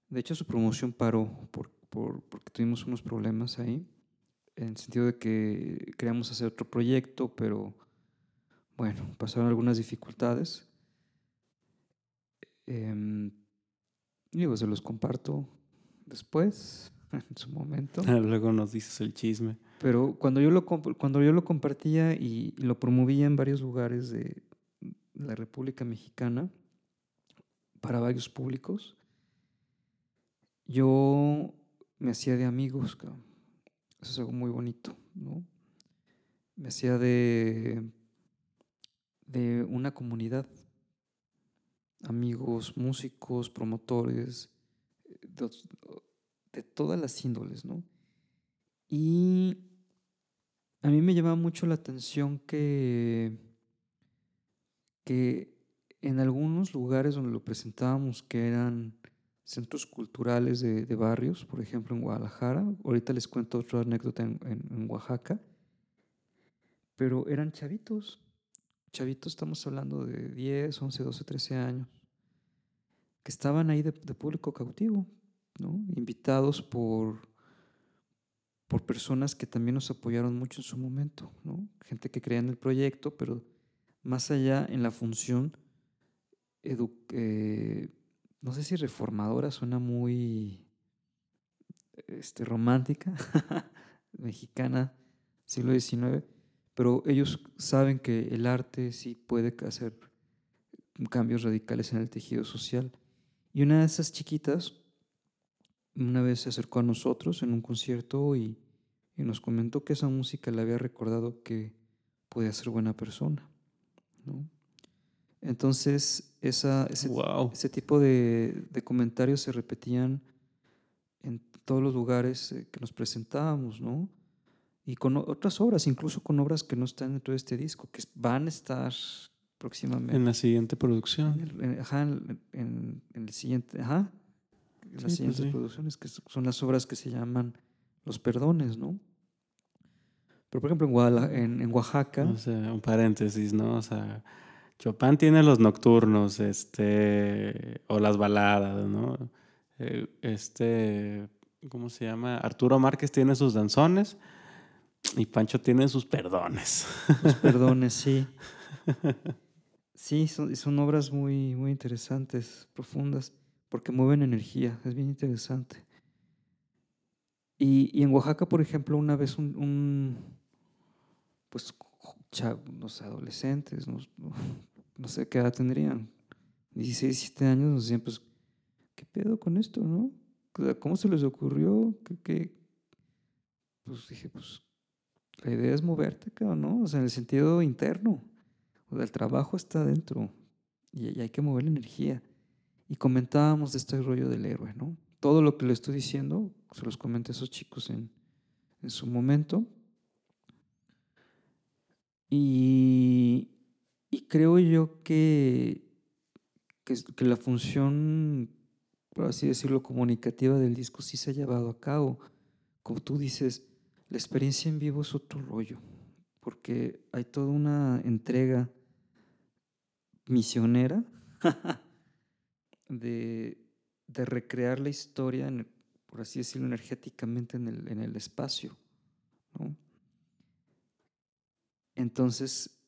de hecho su promoción paró por, porque tuvimos unos problemas ahí en el sentido de que queríamos hacer otro proyecto, pero bueno, pasaron algunas dificultades. Eh, digo, se los comparto después, [laughs] en su momento. [laughs] Luego nos dices el chisme. Pero cuando yo lo, cuando yo lo compartía y, y lo promovía en varios lugares de la República Mexicana, para varios públicos, yo me hacía de amigos, cabrón. Eso es algo muy bonito, ¿no? Me hacía de, de una comunidad, amigos, músicos, promotores, de, todas las índoles, ¿no? Y a mí me llama mucho la atención que, que en algunos lugares donde lo presentábamos, que eran centros culturales de, barrios, por ejemplo en Guadalajara. Ahorita les cuento otra anécdota en, Oaxaca. Pero eran chavitos. Chavitos, estamos hablando de 10, 11, 12, 13 años. Que estaban ahí de, público cautivo, ¿no? Invitados por, por personas que también nos apoyaron mucho en su momento, ¿no? Gente que creía en el proyecto, pero más allá en la función eh, no sé si reformadora suena muy este, romántica, [laughs] mexicana, siglo XIX, pero ellos saben que el arte sí puede hacer cambios radicales en el tejido social. Y una de esas chiquitas una vez se acercó a nosotros en un concierto y, y nos comentó que esa música le había recordado que podía ser buena persona. ¿no? Entonces, ese, ese, tipo de, comentarios se repetían en todos los lugares eh, que nos presentábamos, ¿no? Y con otras obras, incluso con obras que no están dentro de este disco, que van a estar próximamente. En la siguiente producción. En ajá, en, el siguiente, ajá. En las pues siguientes producciones, que son las obras que se llaman Los Perdones, ¿no? Pero, por ejemplo, en, en Oaxaca. O sea, un paréntesis, ¿no? O sea Chopin tiene los nocturnos, este, o las baladas, ¿no? Eh, este, ¿cómo se llama? Arturo Márquez tiene sus danzones y Pancho tiene sus perdones. Sus perdones, sí. [laughs] Sí, son, son obras muy, muy interesantes, profundas, porque mueven energía, es bien interesante. Y, y en Oaxaca, por ejemplo, una vez un, un pues chavos, adolescentes, no, sé qué edad tendrían, 16, 17 años, nos decían, pues, ¿qué pedo con esto, no? ¿Cómo se les ocurrió? ¿Qué, Pues dije, pues, la idea es moverte, cabrón, ¿no? O sea, en el sentido interno. O sea, el trabajo está dentro y, hay que mover la energía. y comentábamos de este rollo del héroe, ¿no? Todo lo que le estoy diciendo, se los comenté a esos chicos en, en su momento. Y, y creo yo que, que, que, la función, por así decirlo, comunicativa del disco sí se ha llevado a cabo. Como tú dices, la experiencia en vivo es otro rollo, porque hay toda una entrega misionera [laughs] de, de, recrear la historia, por así decirlo, energéticamente en el, en el espacio. Entonces,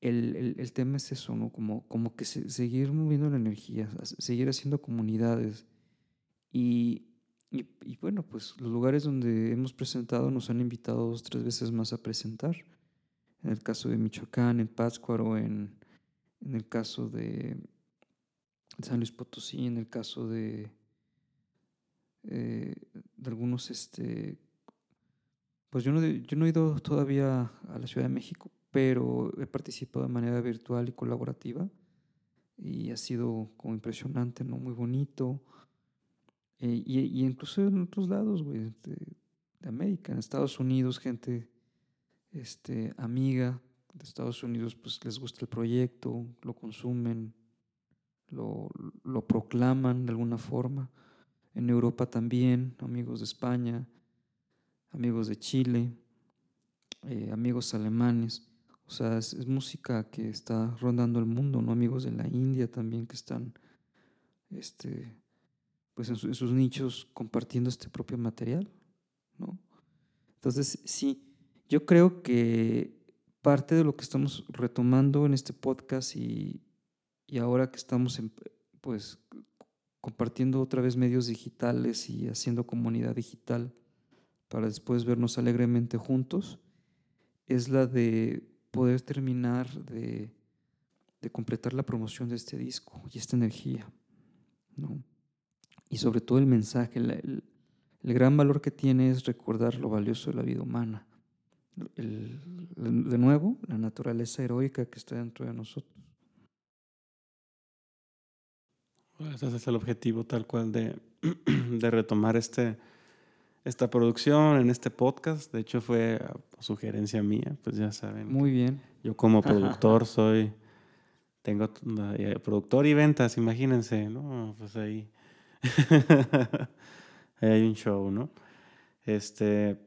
el, el, tema es eso, ¿no? Como, como que se, seguir moviendo la energía, seguir haciendo comunidades. Y, y, bueno, pues los lugares donde hemos presentado nos han invitado dos, tres veces más a presentar. En el caso de Michoacán, en Pátzcuaro, en, en el caso de San Luis Potosí, en el caso de, eh, de algunos, este, pues yo no, yo no he ido todavía a la Ciudad de México, pero he participado de manera virtual y colaborativa y ha sido como impresionante, ¿no? Muy bonito. Eh, y, incluso en otros lados, güey, de, de, América, en Estados Unidos, gente este, amiga de Estados Unidos, pues les gusta el proyecto, lo consumen, lo, lo proclaman de alguna forma. En Europa también, amigos de España, amigos de Chile, eh, amigos alemanes. O sea, es, es, música que está rondando el mundo, ¿no? Amigos de la India también que están, este, pues en, su, en sus nichos compartiendo este propio material, ¿no? Entonces, sí, yo creo que parte de lo que estamos retomando en este podcast y, y ahora que estamos pues compartiendo otra vez medios digitales y haciendo comunidad digital para después vernos alegremente juntos, es la de poder terminar de, de completar la promoción de este disco y esta energía, ¿no? Y sobre todo el mensaje, el, el, el gran valor que tiene es recordar lo valioso de la vida humana. El, de nuevo, la naturaleza heroica que está dentro de nosotros. Ese es el objetivo tal cual de, [clears throat] de retomar este, esta producción en este podcast. De hecho, fue a sugerencia mía, pues ya saben. Muy bien. Yo como productor soy, tengo productor y ventas, imagínense, ¿no? Pues ahí, [laughs] ahí hay un show, ¿no? Este,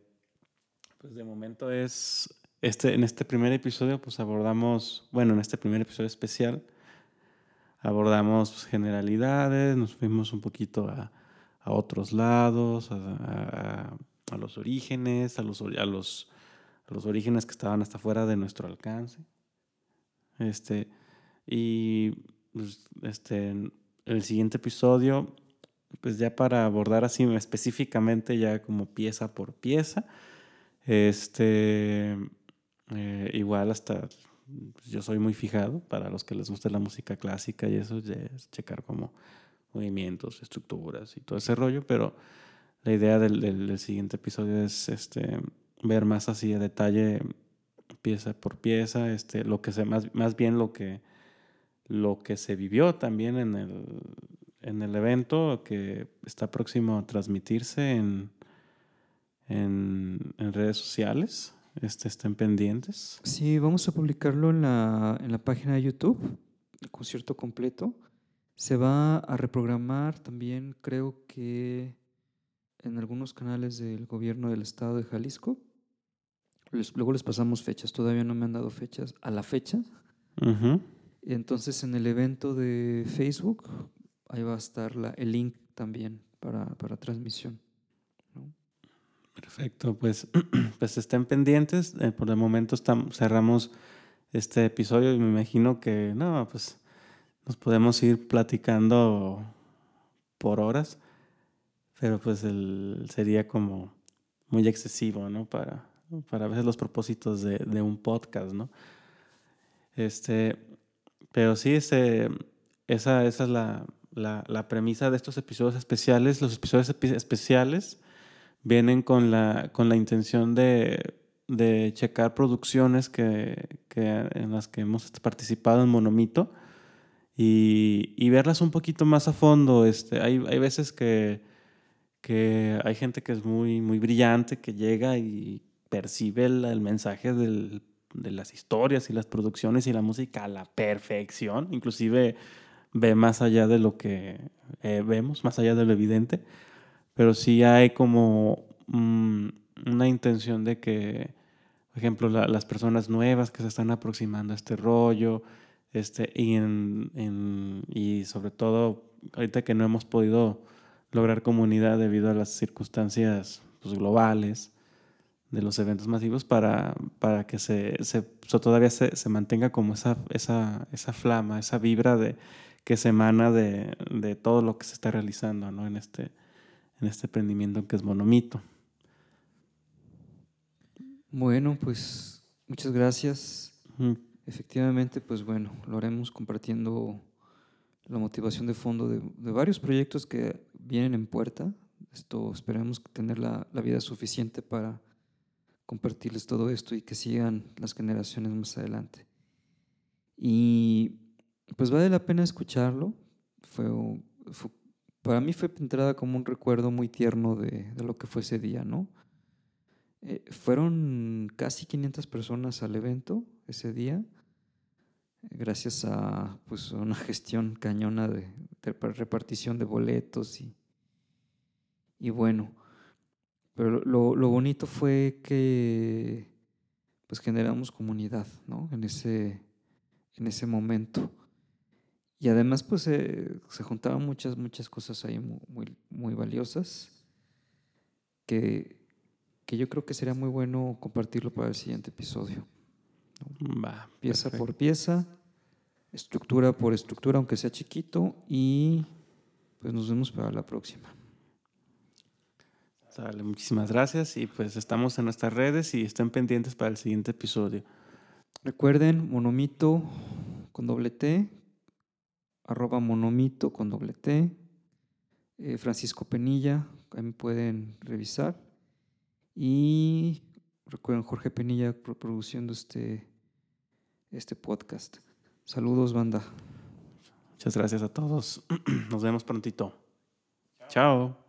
pues de momento es, este, en este primer episodio, pues abordamos, bueno, en este primer episodio especial, abordamos pues, generalidades, nos fuimos un poquito a, otros lados, a, los orígenes, a los, a, los, los orígenes que estaban hasta fuera de nuestro alcance. Este, y pues, este, el siguiente episodio, pues ya para abordar así específicamente, ya como pieza por pieza, este, eh, igual hasta pues, yo soy muy fijado para los que les gusta la música clásica y eso, es checar como movimientos, estructuras y todo ese rollo, pero la idea del, del, del, siguiente episodio es este, ver más así a detalle, pieza por pieza, este, lo que se, más, más bien lo que, lo que se vivió también en el, en el evento que está próximo a transmitirse en, en, en redes sociales. Este, estén pendientes. Sí, vamos a publicarlo en la, en la página de YouTube, el concierto completo. Se va a reprogramar también, creo que en algunos canales del gobierno del estado de Jalisco. Les, luego les pasamos fechas, todavía no me han dado fechas a la fecha. Uh -huh. Entonces en el evento de Facebook, ahí va a estar el link también para, para transmisión. Perfecto, pues, [clears throat] pues estén pendientes. Eh, por el momento cerramos este episodio y me imagino que, no, pues nos podemos ir platicando por horas, pero pues sería como muy excesivo, ¿no? Para, para a veces los propósitos de, un podcast, ¿no? Este, pero sí, este, esa, esa es la, la, la, premisa de estos episodios especiales. Los episodios especiales vienen con la, con la intención de, de checar producciones que, que, en las que hemos participado en Monomito y, y, verlas un poquito más a fondo. Este, hay, hay veces que, que hay gente que es muy, muy brillante, que llega y percibe el, el mensaje del, de las historias y las producciones y la música a la perfección, inclusive ve más allá de lo que eh, vemos, más allá de lo evidente, pero sí hay como mm, una intención de que, por ejemplo, las personas nuevas que se están aproximando a este rollo, este, y, en, y sobre todo ahorita que no hemos podido lograr comunidad debido a las circunstancias pues, globales, de los eventos masivos para, para que se, se todavía se, se, mantenga como esa, esa, esa, flama, esa vibra de, que se emana de, de, todo lo que se está realizando ¿no? en, este, en este emprendimiento que es Monomito. Bueno, pues muchas gracias. Efectivamente, pues bueno, lo haremos compartiendo la motivación de fondo de, de, varios proyectos que vienen en puerta. Esto esperemos tener la, la vida suficiente para compartirles todo esto y que sigan las generaciones más adelante. Y pues vale la pena escucharlo. Fue, para mí fue entrada como un recuerdo muy tierno de, de lo que fue ese día, ¿no? Eh, fueron casi 500 personas al evento ese día, gracias a pues, una [laughs] gestión cañona de, de repartición de boletos y, y bueno, pero lo, lo, bonito fue que pues generamos comunidad, ¿no? En ese, en ese momento. Y además pues se juntaban muchas, muchas cosas ahí muy, muy, valiosas que, que, yo creo que sería muy bueno compartirlo para el siguiente episodio. Va, pieza por pieza, estructura por estructura, aunque sea chiquito, y pues nos vemos para la próxima muchísimas gracias y pues estamos en nuestras redes y estén pendientes para el siguiente episodio. Recuerden, monomito con doble T, arroba monomito con doble T, eh, Francisco Penilla, ahí me pueden revisar. Y recuerden, Jorge Penilla produciendo este, este podcast. Saludos, banda. Muchas gracias a todos. [clears throat] Nos vemos prontito. Chao.